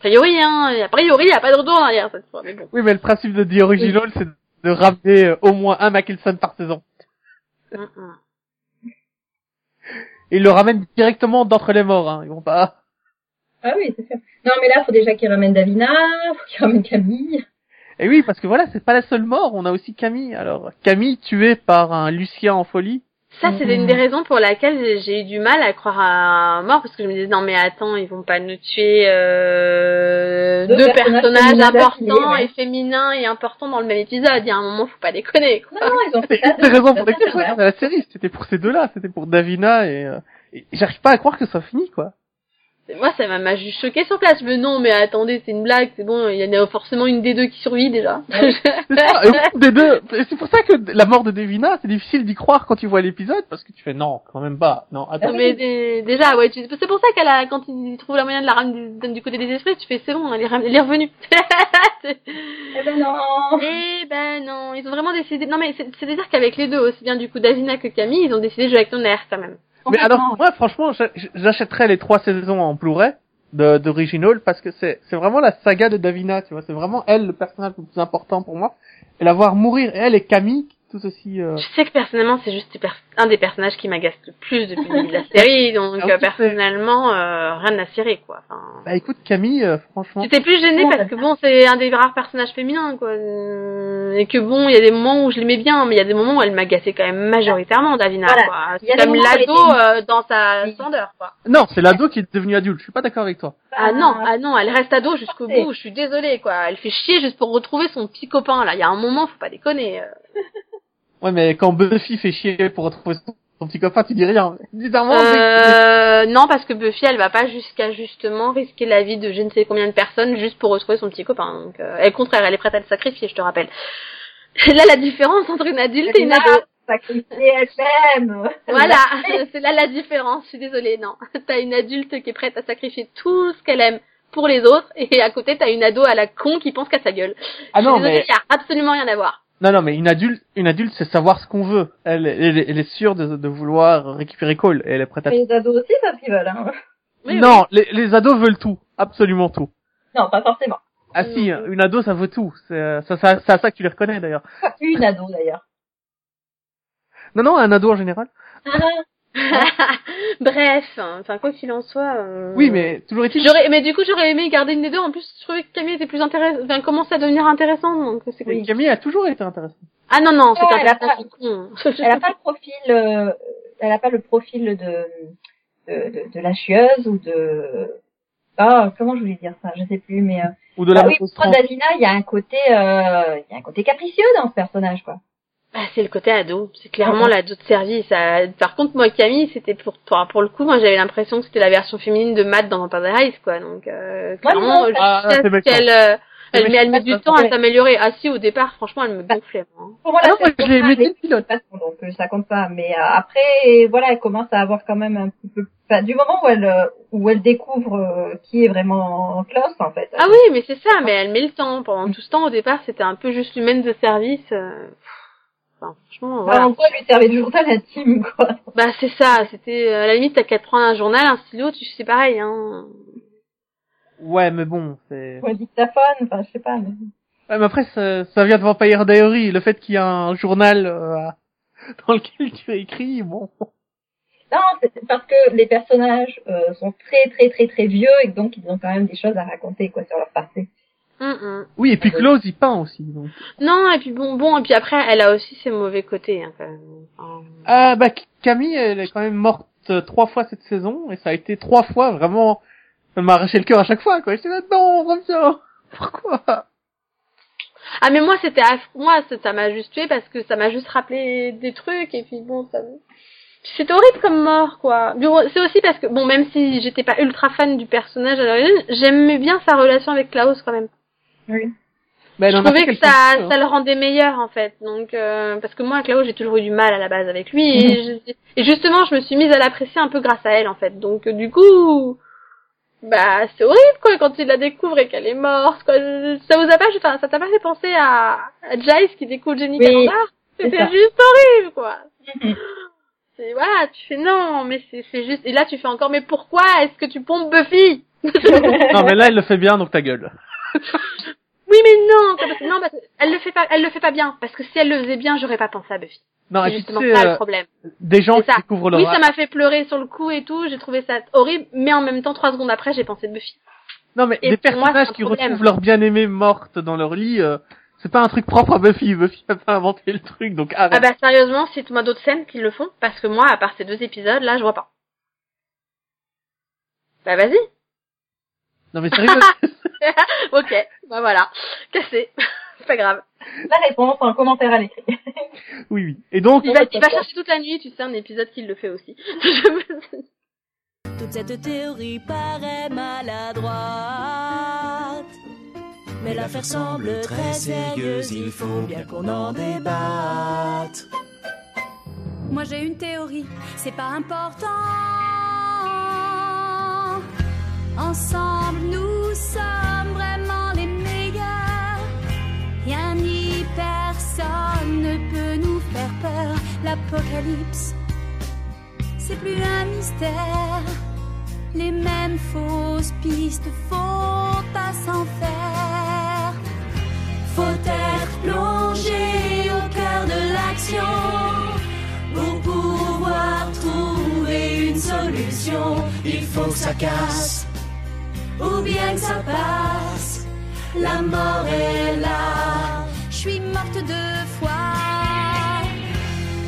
A priori, hein, a priori, il n'y a pas de retour en arrière cette fois, mais bon. oui, mais le principe de The Original, c'est de ramener euh, au moins un Mackelson par saison. Mm, mm. Et ils le ramènent directement d'entre les morts, hein. Ils vont pas... Ah oui, c'est sûr. Non, mais là, faut déjà qu'il ramène Davina, faut qu'il ramène Camille. Et oui, parce que voilà, c'est pas la seule mort, on a aussi Camille. Alors, Camille tuée par un Lucien en folie. Ça, c'était Mhm. une des raisons pour laquelle j'ai- eu du mal à croire à un mort, parce que je me disais, non mais attends, ils vont pas nous tuer euh, Deux deux, personnages importants et féminins et importants dans le même épisode. Il y a un moment, faut pas déconner, quoi. Non, non, ils ont fait C'est ça. une des raisons pour lesquelles je regarde la série, c'était pour ces deux-là, c'était pour Davina et, euh, et j'arrive pas à croire que ça finit, quoi. Moi, ça m'a juste choqué sur place. Je me non, mais attendez, c'est une blague, c'est bon, il y en a forcément une des deux qui survit déjà. <laughs> Ça, des deux, et c'est pour ça que la mort de Davina, c'est difficile d'y croire quand tu vois l'épisode, parce que tu fais non, quand même pas, non, attends. Mais dé- déjà, ouais, tu- c'est pour ça qu'elle a, quand il trouve la moyen de la ramener du, côté des esprits, tu fais c'est bon, elle est, elle est revenue. <laughs> Eh ben non. Eh ben non, ils ont vraiment décidé. Non mais c'est- c'est-à-dire qu'avec les deux, aussi bien du coup Davina que Camille, ils ont décidé de jouer avec ton air quand même. Mais alors, moi, franchement, j'a- j'achèterais les trois saisons en Blu-ray d'Original parce que c'est c'est vraiment la saga de Davina, tu vois. C'est vraiment elle le personnage le plus important pour moi. Et la voir mourir, elle et Camille, tout aussi. Euh... Je sais que personnellement, c'est juste un des personnages qui m'agace le plus depuis le début de la <laughs> série, donc Ah, personnellement, euh, rien à cirer quoi. Enfin, Bah écoute, Camille, euh, franchement. J'étais plus gênée parce que bon, c'est un des rares personnages féminins quoi, Euh, et que bon, il y a des moments où je l'aimais bien, mais il y a des moments où elle m'agaçait quand même majoritairement Davina Voilà. quoi. C'est comme l'ado était- euh, dans sa splendeur quoi. Non, c'est l'ado qui est devenu adulte. Je suis pas d'accord avec toi. Ah non, ah non, elle reste ado jusqu'au bout, je suis désolée quoi. Elle fait chier juste pour retrouver son petit copain là. Il y a un moment, faut pas déconner. <laughs> Ouais, mais quand Buffy fait chier pour retrouver son, son petit copain, tu dis rien. Bizarrement, c'est- Euh, non, parce que Buffy, elle va pas jusqu'à justement risquer la vie de je ne sais combien de personnes juste pour retrouver son petit copain. Donc, euh, et au contraire, elle est prête à le sacrifier, je te rappelle. <laughs> Là, la différence entre une adulte et une ado. sacrifier FM. Voilà, <laughs> c'est là la différence. Je suis désolée, non. <laughs> T'as une adulte qui est prête à sacrifier tout ce qu'elle aime pour les autres, et à côté, t'as une ado à la con qui pense qu'à sa gueule. Ah Je suis non, désolée, mais y a absolument rien à voir. Non, non, mais une adulte, une adulte, c'est savoir ce qu'on veut. Elle, elle, est- elle est sûre de, de vouloir récupérer Cole, et elle est prête à. Mais les ados aussi savent ce qu'ils veulent. Hein. Oui, non, Les, les ados veulent tout, absolument tout. Non, pas forcément. Ah si, une ado, ça veut tout. C'est euh, ça, ça, c'est à ça que tu les reconnais d'ailleurs. Pas une ado d'ailleurs. Non, non, un ado en général. <laughs> Bref, enfin quoi qu'il en soit. euh, Oui, mais toujours est-il. J'aurais, mais du coup, j'aurais aimé garder une des deux. En plus, je trouvais que Camille était plus intéressante, enfin, commençait à devenir intéressante, donc c'est cool. Camille a toujours été intéressante. Ah non, non, c'est Ouais, un elle. <laughs> Elle a pas le profil, euh, elle a pas le profil de, de, de, de la chieuse ou de, ah, comment je voulais dire ça, je sais plus, mais, euh, Ou de la bah oui, pour il y a un côté, euh, il y a un côté capricieux dans ce personnage, quoi. Bah, c'est le côté ado. C'est clairement bon. l'ado de service. Par contre, moi, Camille, c'était pour, pour, pour le coup, moi, j'avais l'impression que c'était la version féminine de Matt dans Vampire Diaries, quoi. Donc, euh, clairement, ah, euh, elle, mais elle met du temps à s'améliorer. Ah si, au départ, franchement, elle me gonflait. moi. Pour moi, Ah non, je l'ai aimé dès pilote. façon, donc euh, ça compte pas. Mais euh, après, voilà, elle commence à avoir quand même un petit peu, enfin, du moment où elle, euh, où elle découvre euh, qui est vraiment Klaus, en fait. Ah oui, mais c'est ça, mais elle met le temps. Pendant tout ce temps, au départ, c'était un peu juste l'humaine de service. euh, Enfin, franchement, voilà. En quoi lui servait de journal intime, quoi. Bah c'est ça, c'était euh, à la limite t'as qu'à te prendre un journal, un stylo, tu c'est pareil hein. Ouais, mais bon, c'est. Ou un dictaphone, enfin, je sais pas. Mais... Ouais, mais après, ça, ça vient de Vampire Diary. Le fait qu'il y a un journal euh, <laughs> dans lequel tu écris, bon. Non, c'est parce que les personnages euh, sont très très très très vieux et donc ils ont quand même des choses à raconter quoi sur leur passé. Hum, hum. Oui, et puis Close, il peint aussi. Donc. Non, et puis bon, bon, et puis après, elle a aussi ses mauvais côtés, hein, quand même. Ah bah Camille, elle est quand même morte euh, trois fois cette saison et ça a été trois fois vraiment. Elle m'a arraché le cœur à chaque fois. quoi. J'étais là, non, reviens. <laughs> Pourquoi? Ah mais moi c'était aff- moi ça m'a juste tué parce que ça m'a juste rappelé des trucs et puis bon ça c'était horrible comme mort quoi. C'est aussi parce que bon même si j'étais pas ultra fan du personnage à l'origine, j'aimais bien sa relation avec Klaus quand même. Oui. bah, elle Je trouvais que ça quelques-uns, ça le rendait meilleur en fait. Donc euh, parce que moi Klaus j'ai toujours eu du mal à la base avec lui et, je- et justement je me suis mise à l'apprécier un peu grâce à elle en fait. Donc euh, du coup bah c'est horrible quoi quand il la découvre et qu'elle est morte quoi. Ça vous a pas enfin, ça t'a pas fait penser à, à Giles qui découvre Jenny Oui, Calendar C'était juste horrible quoi. Mhm. C'est voilà, tu fais non, mais c'est c'est juste et là tu fais encore mais pourquoi est-ce que tu pompes Buffy? <laughs> Non, mais là, elle le fait bien, donc ta gueule. Oui mais non, quoi, parce que, non parce que elle le fait pas elle le fait pas bien parce que si elle le faisait bien, j'aurais pas pensé à Buffy. Non, C'est justement ça euh, le problème. des gens C'est qui ça. découvrent leur Oui, ça m'a fait pleurer sur le coup et tout, j'ai trouvé ça horrible, mais en même temps trois secondes après, j'ai pensé de Buffy. Non, mais Et des moi, personnages c'est qui problème. retrouvent leur bien-aimée morte dans leur lit, euh, c'est pas un truc propre à Buffy. Buffy a pas inventé le truc, donc arrête. Ah bah sérieusement, cite-moi d'autres scènes qui le font parce que moi à part ces deux épisodes là, je vois pas. Bah vas-y. Non, mais sérieux. <laughs> <laughs> OK, bah voilà. Cassé. <laughs> C'est pas grave. La réponse en commentaire à l'écrit. oui, oui. Et donc, Il va, il va chercher toute la nuit, tu sais, un épisode qui le fait aussi. <laughs> Toute cette théorie paraît maladroite. Mais l'affaire semble très sérieuse, il faut bien qu'on en débatte. Moi j'ai une théorie, c'est pas important. Ensemble nous sommes L'apocalypse, c'est plus un mystère. Les mêmes fausses pistes font à s'en faire. Faut être plongé au cœur de l'action pour pouvoir trouver une solution. Il faut que ça casse ou bien que ça passe. La mort est là. Je suis morte fois.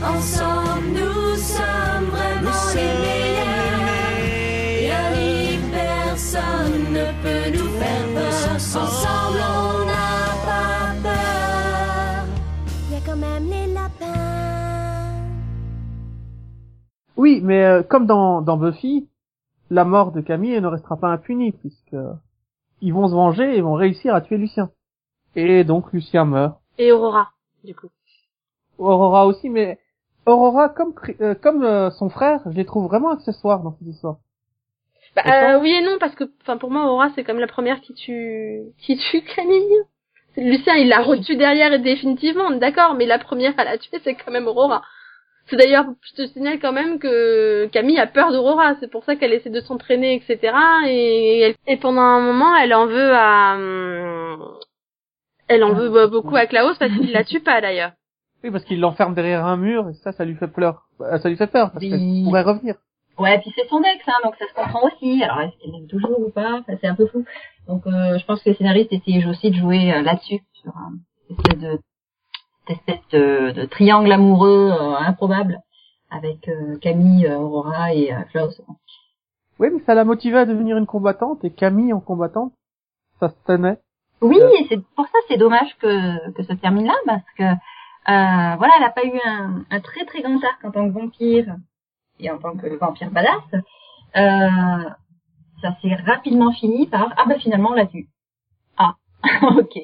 Ensemble, nous sommes vraiment les meilleurs. Rien ni personne ne peut nous faire peur. Ensemble, on n'a pas peur. Il y a quand même les lapins. oui, mais euh, comme dans, dans Buffy, la mort de Camille ne restera pas impunie puisque ils vont se venger et vont réussir à tuer Lucien. Et donc Lucien meurt. Et Aurora, du coup. Aurora aussi, mais Aurora comme euh, comme euh, son frère, je les trouve vraiment accessoires dans cette histoire. Bah, euh, oui et non, parce que, enfin, pour moi, Aurora, c'est comme la première qui tue, qui tue Camille. Lucien, il l'a retue derrière et définitivement, d'accord, mais la première à la tuer, c'est quand même Aurora. C'est d'ailleurs, je te signale quand même que Camille a peur d'Aurora, c'est pour ça qu'elle essaie de s'entraîner, etc. Et, elle- et pendant un moment, elle en veut à, hum, elle en veut bah, beaucoup à Klaus parce qu'il la tue pas d'ailleurs. Oui, parce qu'il l'enferme derrière un mur et ça, ça lui fait peur. Bah, Ça lui fait peur parce Oui. qu'elle pourrait revenir. Ouais, puis c'est son ex, hein, donc ça se comprend aussi. Alors, est-ce qu'il l'aime toujours ou pas? Enfin, C'est un peu fou. Donc, euh, je pense que les scénaristes essayaient aussi de jouer euh, là-dessus, sur un espèce de, cette espèce de, de triangle amoureux euh, improbable avec euh, Camille, euh, Aurora et euh, Klaus. Oui, mais ça l'a motivée à devenir une combattante et Camille en combattante, ça se tenait. Oui, et c'est pour ça c'est dommage que, que ça termine là, parce que euh, voilà, elle a pas eu un, un très très grand arc en tant que vampire et en tant que vampire badass. Euh, ça s'est rapidement fini par ah bah finalement on l'a tue. Ah, <laughs> ok.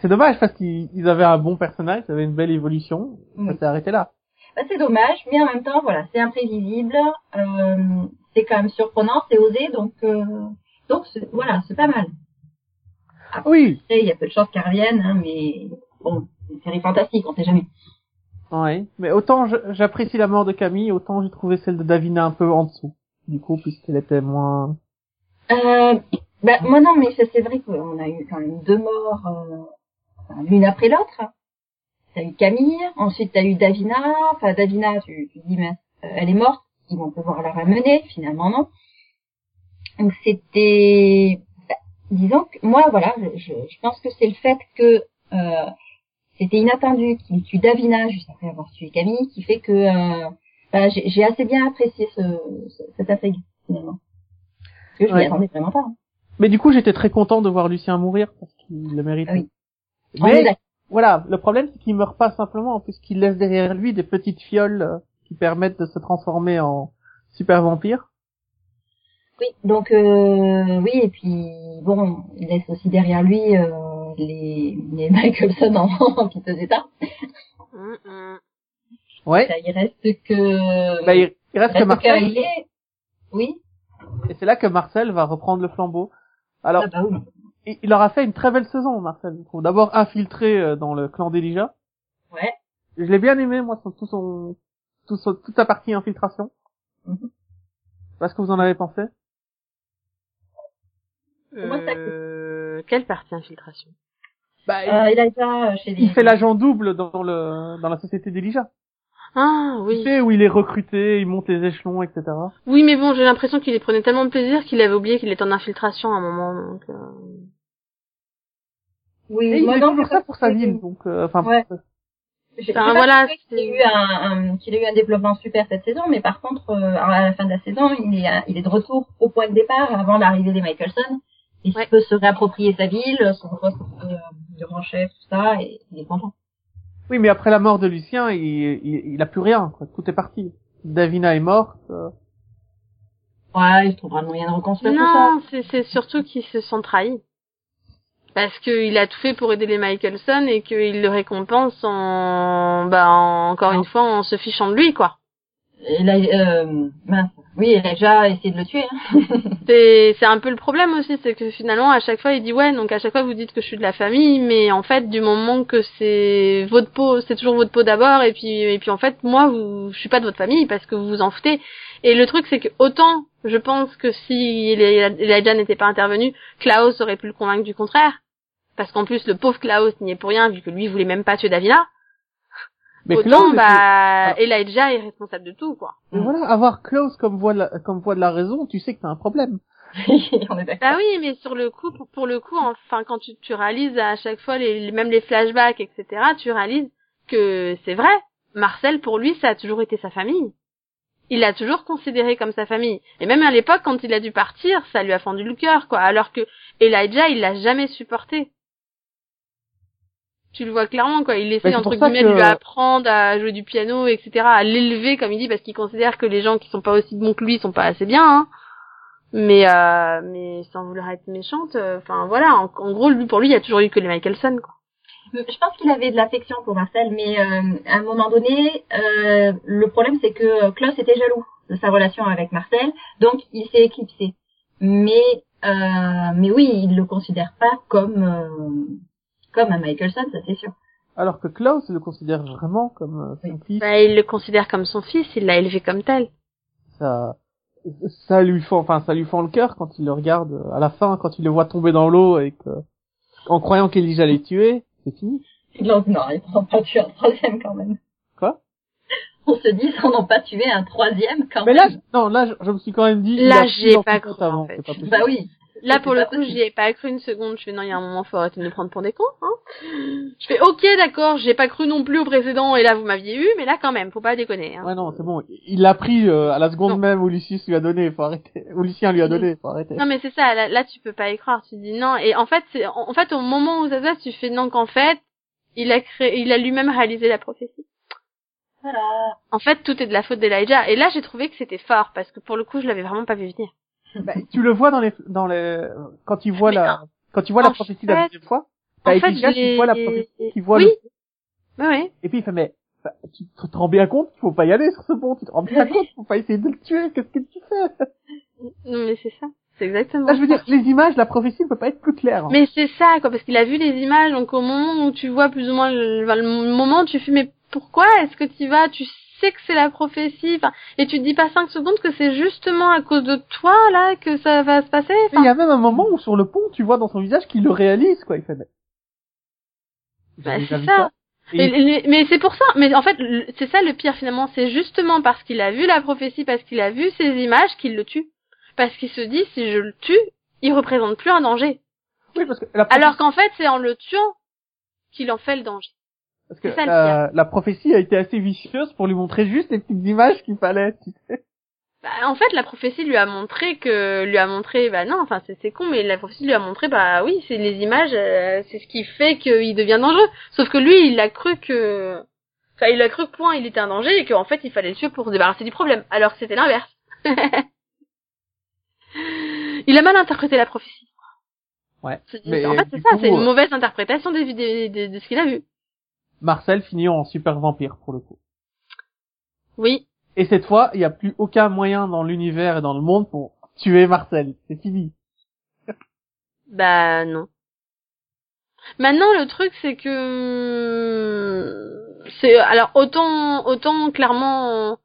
C'est dommage parce qu'ils ils avaient un bon personnage, ils avaient une belle évolution. Ça Oui. s'est arrêté là. Bah, c'est dommage, mais en même temps voilà, c'est imprévisible, euh, c'est quand même surprenant, c'est osé, donc euh, donc voilà, c'est pas mal. Oui. Après, il y a peu de chances qu'elle revienne, hein, mais bon, une série fantastique, on sait jamais. Oui. Mais autant j'apprécie la mort de Camille, autant j'ai trouvé celle de Davina un peu en dessous. Du coup, puisqu'elle était moins. Euh, bah, moi non, mais ça, c'est vrai qu'on a eu quand même deux morts euh, l'une après l'autre. T'as eu Camille, ensuite t'as eu Davina. Enfin, Davina, tu, dis, mais euh, elle est morte, ils vont pouvoir la ramener. Finalement, non. Donc c'était, bah, disons que moi, voilà, je, je, je pense que c'est le fait que euh, c'était inattendu qu'il tue Davina juste après avoir tué Camille qui fait que euh, bah, j'ai assez bien apprécié ce, ce- cette intrigue finalement. Parce que je m'y Ouais. attendais vraiment pas. hein. Mais du coup, j'étais très content de voir Lucien mourir parce qu'il le mérite. Ah oui. Mais voilà, le problème c'est qu'il meurt pas simplement, puisqu'il laisse derrière lui des petites fioles euh, qui permettent de se transformer en super vampire. Oui, donc euh, oui, et puis bon, il laisse aussi derrière lui euh, les, les Michelson en, <laughs> en piteux état. Ouais. Ça, il reste que... Bah, il, reste que Marcel, est... Oui et c'est là que Marcel va reprendre le flambeau. Alors, ah bah oui. il, il aura fait une très belle saison, Marcel. Je trouve d'abord infiltré euh, dans le clan d'Elijah. Ouais. Je l'ai bien aimé, moi, son, tout son, tout son- toute sa partie infiltration. Mhm. Je sais pas ce que vous en avez pensé? Ça- Euh, quelle partie infiltration Bah, Euh, il a déjà chez les... il fait l'agent double dans le dans la société d'Elijah. Ah Tu oui. sais où il est recruté, il monte les échelons, etc. Oui, mais bon, j'ai l'impression qu'il y prenait tellement de plaisir qu'il avait oublié qu'il était en infiltration à un moment. Donc, euh... Oui, Et il moi, non, ça pour sa ville, donc euh, enfin. Ouais. pour- Enfin, voilà, qu'il ait eu un, un- qu'il ait eu un développement super cette saison, mais par contre, euh, à la fin de la saison, il est, il est de retour au point de départ avant l'arrivée des Michelson. Il Ouais. peut se réapproprier sa ville, son poste de grand chef, tout ça, et il est content. Oui, mais après la mort de Lucien, il, il, il a plus rien, quoi. Tout est parti. Davina est morte. euh, Ouais, il trouvera le moyen de reconstruire tout ça. Non, c'est c'est surtout qu'ils se sont trahis. Parce qu'il a tout fait pour aider les Michelson et qu'il le récompense en, bah, en- encore une fois, en se fichant de lui, quoi. Euh. Oui, il a essayé de le tuer. Hein. <laughs> C'est c'est un peu le problème aussi, c'est que finalement à chaque fois il dit ouais, donc à chaque fois vous dites que je suis de la famille, mais en fait du moment que c'est votre peau, c'est toujours votre peau d'abord, et puis et puis en fait moi vous, je suis pas de votre famille parce que vous vous en foutez. Et le truc c'est que autant je pense que si Elijah n'était pas intervenu, Klaus aurait pu le convaincre du contraire, parce qu'en plus le pauvre Klaus n'y est pour rien vu que lui voulait même pas tuer Davina. Mais autant Klaus, était- bah Elijah est responsable de tout quoi. mais voilà, avoir Klaus comme voix de la, comme voix de la raison, tu sais que t'as un problème. <laughs> On est d'accord. Bah oui, mais sur le coup, pour, pour le coup, enfin, quand tu, tu réalises à chaque fois les, les- même les flashbacks, etc., tu réalises que c'est vrai. Marcel, pour lui, ça a toujours été sa famille. Il l'a toujours considéré comme sa famille. Et même à l'époque, quand il a dû partir, ça lui a fendu le cœur, quoi. Alors que Elijah, il l'a jamais supporté. Tu le vois clairement, quoi. Il essaie, c'est entre guillemets, de que- lui apprendre à jouer du piano, etc., à l'élever, comme il dit, parce qu'il considère que les gens qui sont pas aussi bons que lui sont pas assez bien, hein. Mais, euh, mais sans vouloir être méchante, euh, enfin, voilà. En, en gros, lui, pour lui, il y a toujours eu que les Michelson, quoi. Je pense qu'il avait de l'affection pour Marcel, mais euh, à un moment donné, euh, le problème c'est que Klaus était jaloux de sa relation avec Marcel, donc il s'est éclipsé. Mais euh, mais oui, il le considère pas comme euh, comme un Michelson, ça c'est sûr. Alors que Klaus le considère vraiment comme euh, son fils. Bah, il le considère comme son fils, il l'a élevé comme tel. Ça, ça lui fend, enfin, ça lui fend le cœur quand il le regarde euh, à la fin, quand il le voit tomber dans l'eau et que, en croyant qu'Elijah l'ait tué, c'est fini. Donc non, ils n'ont pas tué un troisième quand même. Quoi? On se dit, ils n'ont pas tué un troisième quand Mais là, même. non, là, je, je me suis quand même dit. Là, a j'y pris ai dans pas cru, en fait. pas. Bah oui. Là, pour le pas coup, j'y ai pas cru une seconde. Je fais, non, il y a un moment, faut arrêter de nous prendre pour des cons, hein. Je fais, ok, d'accord, j'ai pas cru non plus au précédent, et là, vous m'aviez eu, mais là, quand même, faut pas déconner, hein. Ouais, non, c'est bon. Il l'a pris euh, à la seconde Non. même où Lucius lui a donné, faut arrêter. Où Lucien lui a donné, faut arrêter. Non, mais c'est ça, là, là, tu peux pas y croire. Tu dis non. Et en fait, c'est, en, en fait, au moment où ça se passe, tu fais non qu'en fait, il a créé, il a lui-même réalisé la prophétie. Voilà. En fait, tout est de la faute d'Elijah. Et là, j'ai trouvé que c'était fort, parce que pour le coup, je l'avais vraiment pas vu venir. Bah, tu le vois dans les, dans les, quand il voit Mais la, quand vois en la prophétie la deuxième fois, t'as Elijah qui voit la prophétie, qui voit oui. le, ouais. et puis il fait, mais, bah, tu te rends bien compte qu'il faut pas y aller sur ce pont, tu te rends bien <laughs> compte qu'il faut pas essayer de le tuer, qu'est-ce que tu fais? Non, mais c'est ça. C'est exactement. Là, je veux dire, les images, la prophétie ne peut pas être plus claire. hein. Mais c'est ça, quoi, parce qu'il a vu les images, donc au moment où tu vois plus ou moins le, le moment tu fais, mais pourquoi est-ce que tu vas, tu sais que c'est la prophétie, enfin, et tu te dis pas cinq secondes que c'est justement à cause de toi, là, que ça va se passer, il y a même un moment où sur le pont, tu vois dans son visage qu'il le réalise, quoi. Il fait. Bah, c'est ça. Et- mais c'est pour ça. Mais en fait, c'est ça le pire finalement. C'est justement parce qu'il a vu la prophétie, parce qu'il a vu ces images qu'il le tue. Parce qu'il se dit, si je le tue, il représente plus un danger. Oui, parce que la Alors qu'en fait, c'est en le tuant qu'il en fait le danger. Parce que ça, euh, la prophétie a été assez vicieuse pour lui montrer juste les petites images qu'il fallait. tu sais. Bah, en fait, la prophétie lui a montré que, lui a montré, bah non, enfin c'est con, mais la prophétie lui a montré, bah oui, c'est les images, euh, c'est ce qui fait qu'il devient dangereux. Sauf que lui, il a cru que, enfin, il a cru que point, il était un danger et qu'en fait, il fallait le tuer pour se débarrasser du problème. Alors que c'était l'inverse. <laughs> il a mal interprété la prophétie. Ouais. Mais, en fait, c'est ça, c'est une euh, mauvaise interprétation de ce qu'il a vu. Marcel finit en super vampire pour le coup. Oui. Et cette fois, il n'y a plus aucun moyen dans l'univers et dans le monde pour tuer Marcel. C'est fini. <laughs> Bah non. Maintenant le truc c'est que c'est alors autant autant clairement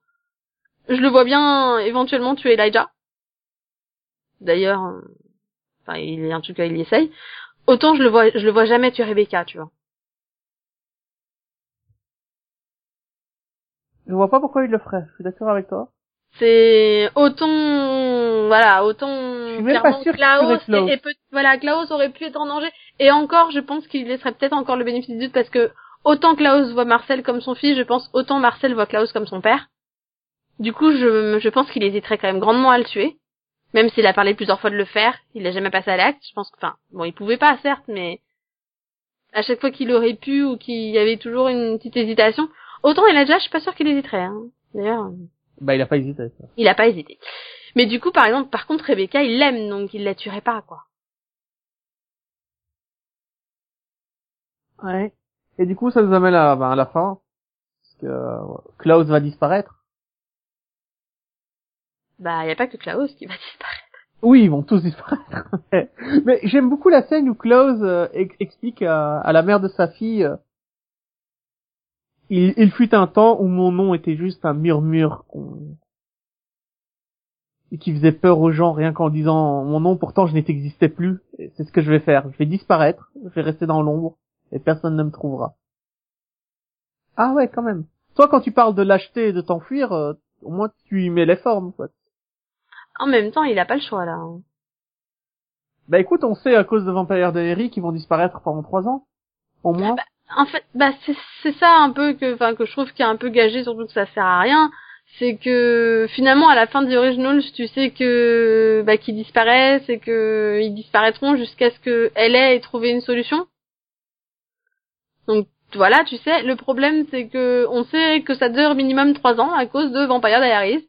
je le vois bien éventuellement tuer Elijah. D'ailleurs euh, enfin il en tout cas il y essaye. Autant je le vois je le vois jamais tuer Rebecca, tu vois. Je vois pas pourquoi il le ferait. Je suis d'accord avec toi. C'est autant voilà, autant suis même pas qu'il Klaus, Klaus. et, et peut- voilà, Klaus aurait pu être en danger et encore je pense qu'il laisserait peut-être encore le bénéfice du doute parce que autant Klaus voit Marcel comme son fils, je pense autant Marcel voit Klaus comme son père. Du coup, je je pense qu'il hésiterait quand même grandement à le tuer. Même s'il a parlé plusieurs fois de le faire, il a jamais passé à l'acte. Je pense que, enfin, bon, il pouvait pas, certes, mais à chaque fois qu'il aurait pu ou qu'il y avait toujours une petite hésitation. Autant Elijah, je suis pas sûre qu'il hésiterait. Hein. D'ailleurs, euh, Bah, il a pas hésité. ça. il a pas hésité. Mais du coup, par exemple, par contre, Rebecca, il l'aime, donc il la tuerait pas, quoi. Ouais. Et du coup, ça nous amène à, ben, à la fin. Parce que euh, Klaus va disparaître. Bah, y a pas que Klaus qui va <laughs> disparaître. Oui, ils vont tous disparaître. <laughs> Mais j'aime beaucoup la scène où Klaus euh, ex- explique à, à la mère de sa fille euh, il, il fut un temps où mon nom était juste un murmure qu'on- et qui faisait peur aux gens rien qu'en disant mon nom. Pourtant, je n'existais plus. Et C'est ce que je vais faire. Je vais disparaître. Je vais rester dans l'ombre et personne ne me trouvera. Ah ouais, quand même. Toi, quand tu parles de lâcheté et de t'enfuir, euh, au moins tu y mets les formes. Quoi. En même temps, il a pas le choix, là. hein. Bah écoute, on sait à cause de Vampire Diaries qu'ils vont disparaître pendant trois ans, au moins. En fait, bah, c'est, ça un peu que, que je trouve qui est un peu gagé, surtout que ça sert à rien. C'est que, finalement, à la fin des Originals, tu sais que, bah, qu'ils disparaissent et que ils disparaîtront jusqu'à ce que elle ait trouvé une solution. Donc, voilà, tu sais, le problème, c'est que, on sait que ça dure minimum trois ans à cause de Vampire Diaries.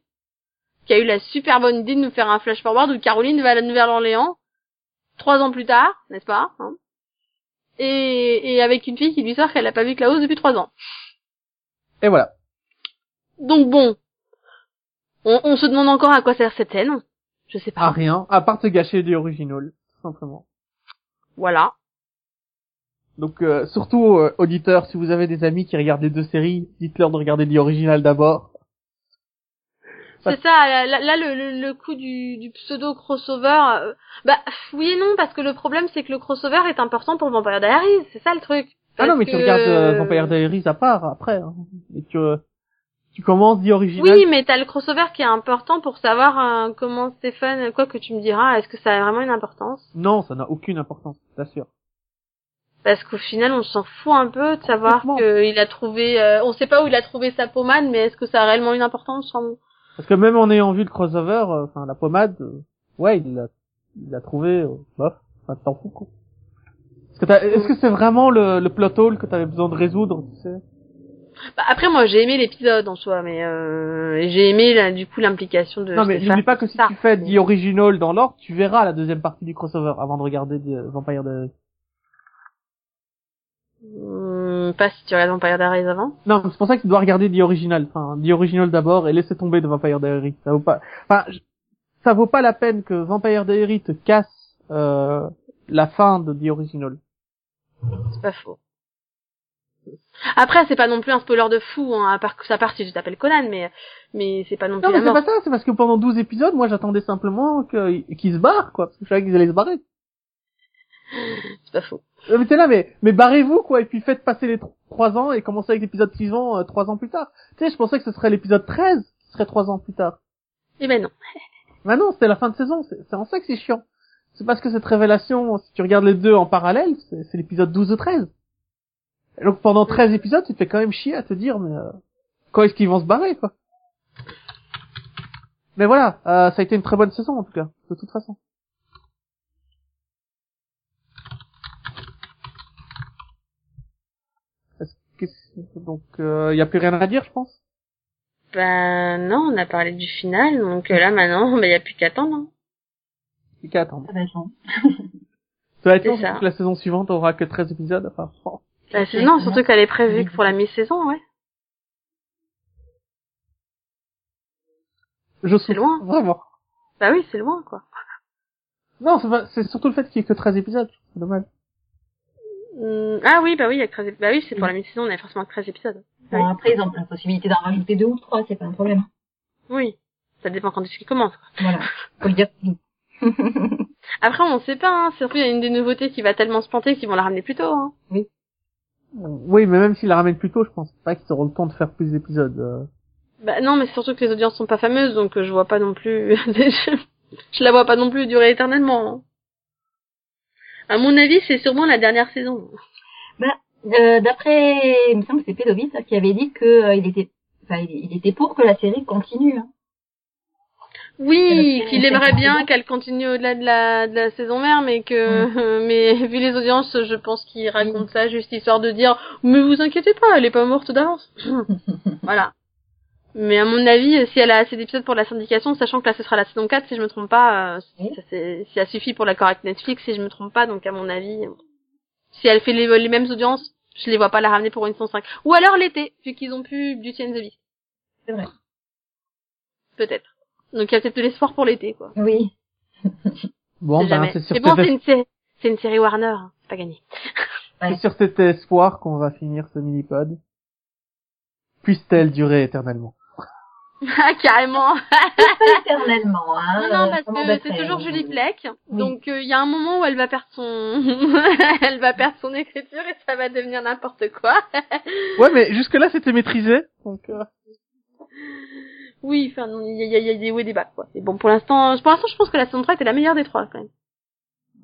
Qui a eu la super bonne idée de nous faire un flash forward où Caroline va à la Nouvelle-Orléans. Trois ans plus tard, n'est-ce pas? hein et, et avec une fille qui lui sort qu'elle a pas vu Klaus depuis trois ans. Et voilà. Donc bon, on, on se demande encore à quoi sert cette scène. Je sais pas. À rien, à part te gâcher des originals, tout simplement. Voilà. Donc euh, surtout euh, auditeurs, si vous avez des amis qui regardent les deux séries, dites-leur de regarder The Original d'abord. C'est ça, là, là, le, le, le coup du, du pseudo crossover, euh, bah oui et non, parce que le problème c'est que le crossover est important pour Vampire Diaries, c'est ça le truc. Ah non, mais tu regardes euh, Vampire Diaries à part après. Hein. Et tu, euh, tu commences The Original. Oui, mais t'as le crossover qui est important pour savoir euh, comment Stéphane, quoi que tu me diras, est-ce que ça a vraiment une importance? Non, ça n'a aucune importance, t'assure. Parce qu'au final, on s'en fout un peu de savoir qu'il a trouvé, euh, on sait pas où il a trouvé sa pommade, mais est-ce que ça a réellement une importance? Parce que même en ayant vu le crossover, euh, enfin la pommade, euh, ouais, il l'a, il l'a trouvé, euh, bof, enfin t'en fous quoi. Est-ce que, t'as- est-ce que c'est vraiment le, le plot hole que t'avais besoin de résoudre, tu sais? Bah, après, moi, j'ai aimé l'épisode en soi, mais euh, j'ai aimé là, du coup l'implication de. Non mais n'oublie pas que si Ça. tu fais The Original dans l'ordre, tu verras la deuxième partie du crossover avant de regarder The Vampire Diaries. Hum, pas si tu regardes Vampire Diaries avant. Non, c'est pour ça que tu dois regarder The Original, enfin The Original d'abord et laisser tomber de Vampire Diaries. Ça vaut pas, enfin, ça vaut pas la peine que Vampire Diaries te casse euh, la fin de The Original. C'est pas faux. Après, c'est pas non plus un spoiler de fou, hein, à part que ça part si je t'appelle Conan, mais mais c'est pas non plus Non, mais c'est pas ça, c'est parce que pendant 12 épisodes, moi j'attendais simplement qu'ils se barrent, quoi, parce que je savais qu'ils allaient se barrer. C'est pas faux. Euh, Mais t'es là, mais, mais barrez-vous, quoi, et puis faites passer les tro- trois ans et commencez avec l'épisode suivant euh, trois ans plus tard. Tu sais, je pensais que ce serait l'épisode 13 qui serait trois ans plus tard. Eh ben non. <laughs> Bah non, c'était la fin de saison, c'est en ça que c'est chiant. C'est parce que cette révélation, si tu regardes les deux en parallèle, c'est c'est l'épisode 12 ou 13. Et donc pendant 13 épisodes, tu te fais quand même chier à te dire, mais euh, quand est-ce qu'ils vont se barrer, quoi? Mais voilà, euh, ça a été une très bonne saison en tout cas, de toute façon. Est-ce que c'est- donc il y a plus rien à dire, je pense. Ben non, on a parlé du final, donc euh, là maintenant, <laughs> ben y a plus qu'à attendre. hein. Il qu'à attendre. Ça va être long. Ça va être C'est long, ça. parce que la saison suivante aura que 13 épisodes. Enfin, <laughs> bon. Bah, c'est- non, surtout qu'elle est prévue que pour la mi-saison, ouais. je loin. Vraiment. Bah oui, c'est loin, quoi. Non, c'est pas- c'est surtout le fait qu'il y ait que 13 épisodes. C'est dommage. Hum, ah oui, bah oui, il y a que 13 ép- Bah oui, c'est pour la mi-saison, on a forcément que 13 épisodes. Bon, après, ils ont la possibilité d'en rajouter deux ou trois, c'est pas un problème. Oui. Ça dépend quand est-ce qu'il commence, quoi. Voilà. Faut le dire. <laughs> Après, on sait pas, hein. Surtout, il y a une des nouveautés qui va tellement se planter qu'ils vont la ramener plus tôt, hein. Oui, mais même s'ils la ramènent plus tôt, je pense pas qu'ils auront le temps de faire plus d'épisodes. euh. Bah non, mais c'est surtout que les audiences sont pas fameuses, donc euh, je vois pas non plus. je, <laughs> je la vois pas non plus durer éternellement. À mon avis, c'est sûrement la dernière saison. Euh, D'après, il me semble que c'est Pédovis hein, qui avait dit que euh, il était, enfin, il, était pour que la série continue. Hein. Oui, qu'il aimerait bien qu'elle continue au-delà de la, de la saison mère, mais que, <laughs> mais vu les audiences, je pense qu'il raconte ça juste histoire de dire, mais vous inquiétez pas, elle est pas morte d'avance. <laughs> voilà. Mais à mon avis, si elle a assez d'épisodes pour la syndication, sachant que là ce sera la saison 4, si je me trompe pas, euh, Oui. ça, c'est- ça suffit pour l'accord avec Netflix, si je me trompe pas, donc à mon avis, euh, si elle fait les, les mêmes audiences, je les vois pas la ramener pour une saison 5. Ou alors l'été, vu qu'ils ont pu Beauty and the Beast. C'est vrai. Peut-être. Donc il y a peut-être de l'espoir pour l'été, quoi. Oui. <laughs> Bon, C'est ben, c'est sur, Mais bon, c'est es- une, une série Warner, hein. c'est pas gagné. <laughs> c'est sur cet espoir qu'on va finir ce mini-pod. Puisse-t-elle durer éternellement Ah, <laughs> carrément. Pas éternellement, hein. non, non, euh, parce que c'est toujours euh, Julie Plec. Oui. Donc il y a un moment où elle va perdre son, <laughs> elle va perdre son écriture et ça va devenir n'importe quoi. <laughs> Ouais, mais jusque-là, c'était maîtrisé. Donc, euh, oui, enfin, non, il y a, il y a- il y a des hauts et des bas, quoi. Et bon, pour l'instant, pour l'instant, je pense que la saison 3 était la meilleure des trois, quand même.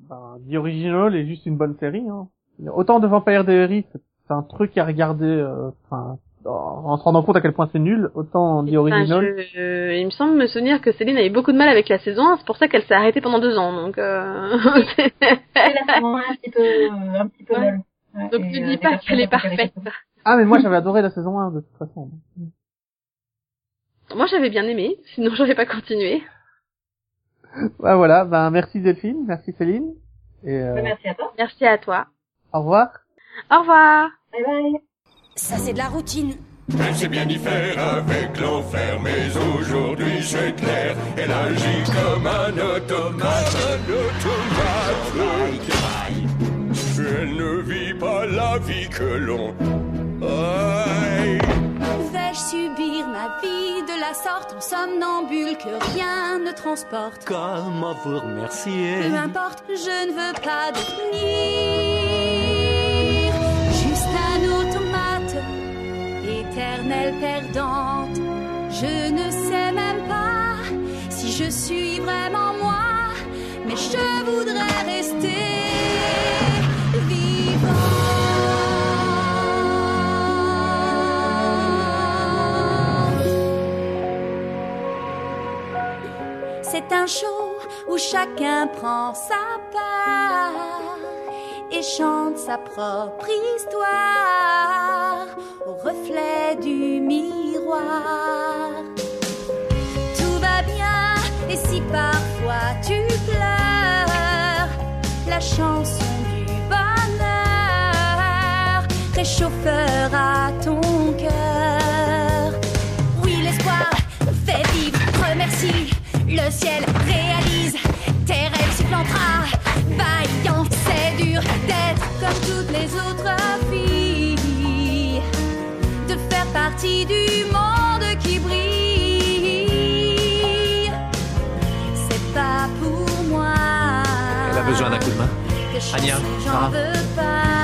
ben, The Original est juste une bonne série. Hein. Autant de Vampire Diaries, c'est un truc à regarder, euh, enfin, en en se rendant compte à quel point c'est nul. Autant The Enfin, Original. je- je- il me semble me souvenir que Céline avait beaucoup de mal avec la saison 1, c'est pour ça qu'elle s'est arrêtée pendant deux ans, donc euh... C'est la saison un petit peu, euh, un petit peu Ouais. molle. Ouais, donc euh, dis des pas qu'elle est parfaite. Ah, mais moi, j'avais adoré la saison 1 de toute façon. Moi, j'avais bien aimé, sinon j'aurais pas continué. Bah voilà, ben merci Delphine, merci Céline. Et euh, Merci à toi. Merci à toi. au revoir. Au revoir. Bye bye. Ça, c'est de la routine. Elle sait bien y faire avec l'enfer, mais aujourd'hui c'est clair, elle agit comme un automate, un automate. Elle ne vit pas la vie que l'on aille. Vais-je subir ma vie de la sorte en somnambule que rien ne transporte? Comment vous remercier Peu importe, je ne veux pas devenir Je ne sais même pas si je suis vraiment moi, mais je voudrais rester vivante. C'est un show où chacun prend sa part et chante sa propre histoire au reflet du miroir. Tout va bien et si parfois tu pleures, la chanson du bonheur réchauffera ton cœur. Oui, l'espoir fait vivre, remercie. Le ciel réalise tes rêves s'y plantera. Dur toutes les autres filles. De faire partie du monde qui brille. C'est pas pour moi. Elle a besoin d'un coup de main J'en Sarah. veux pas.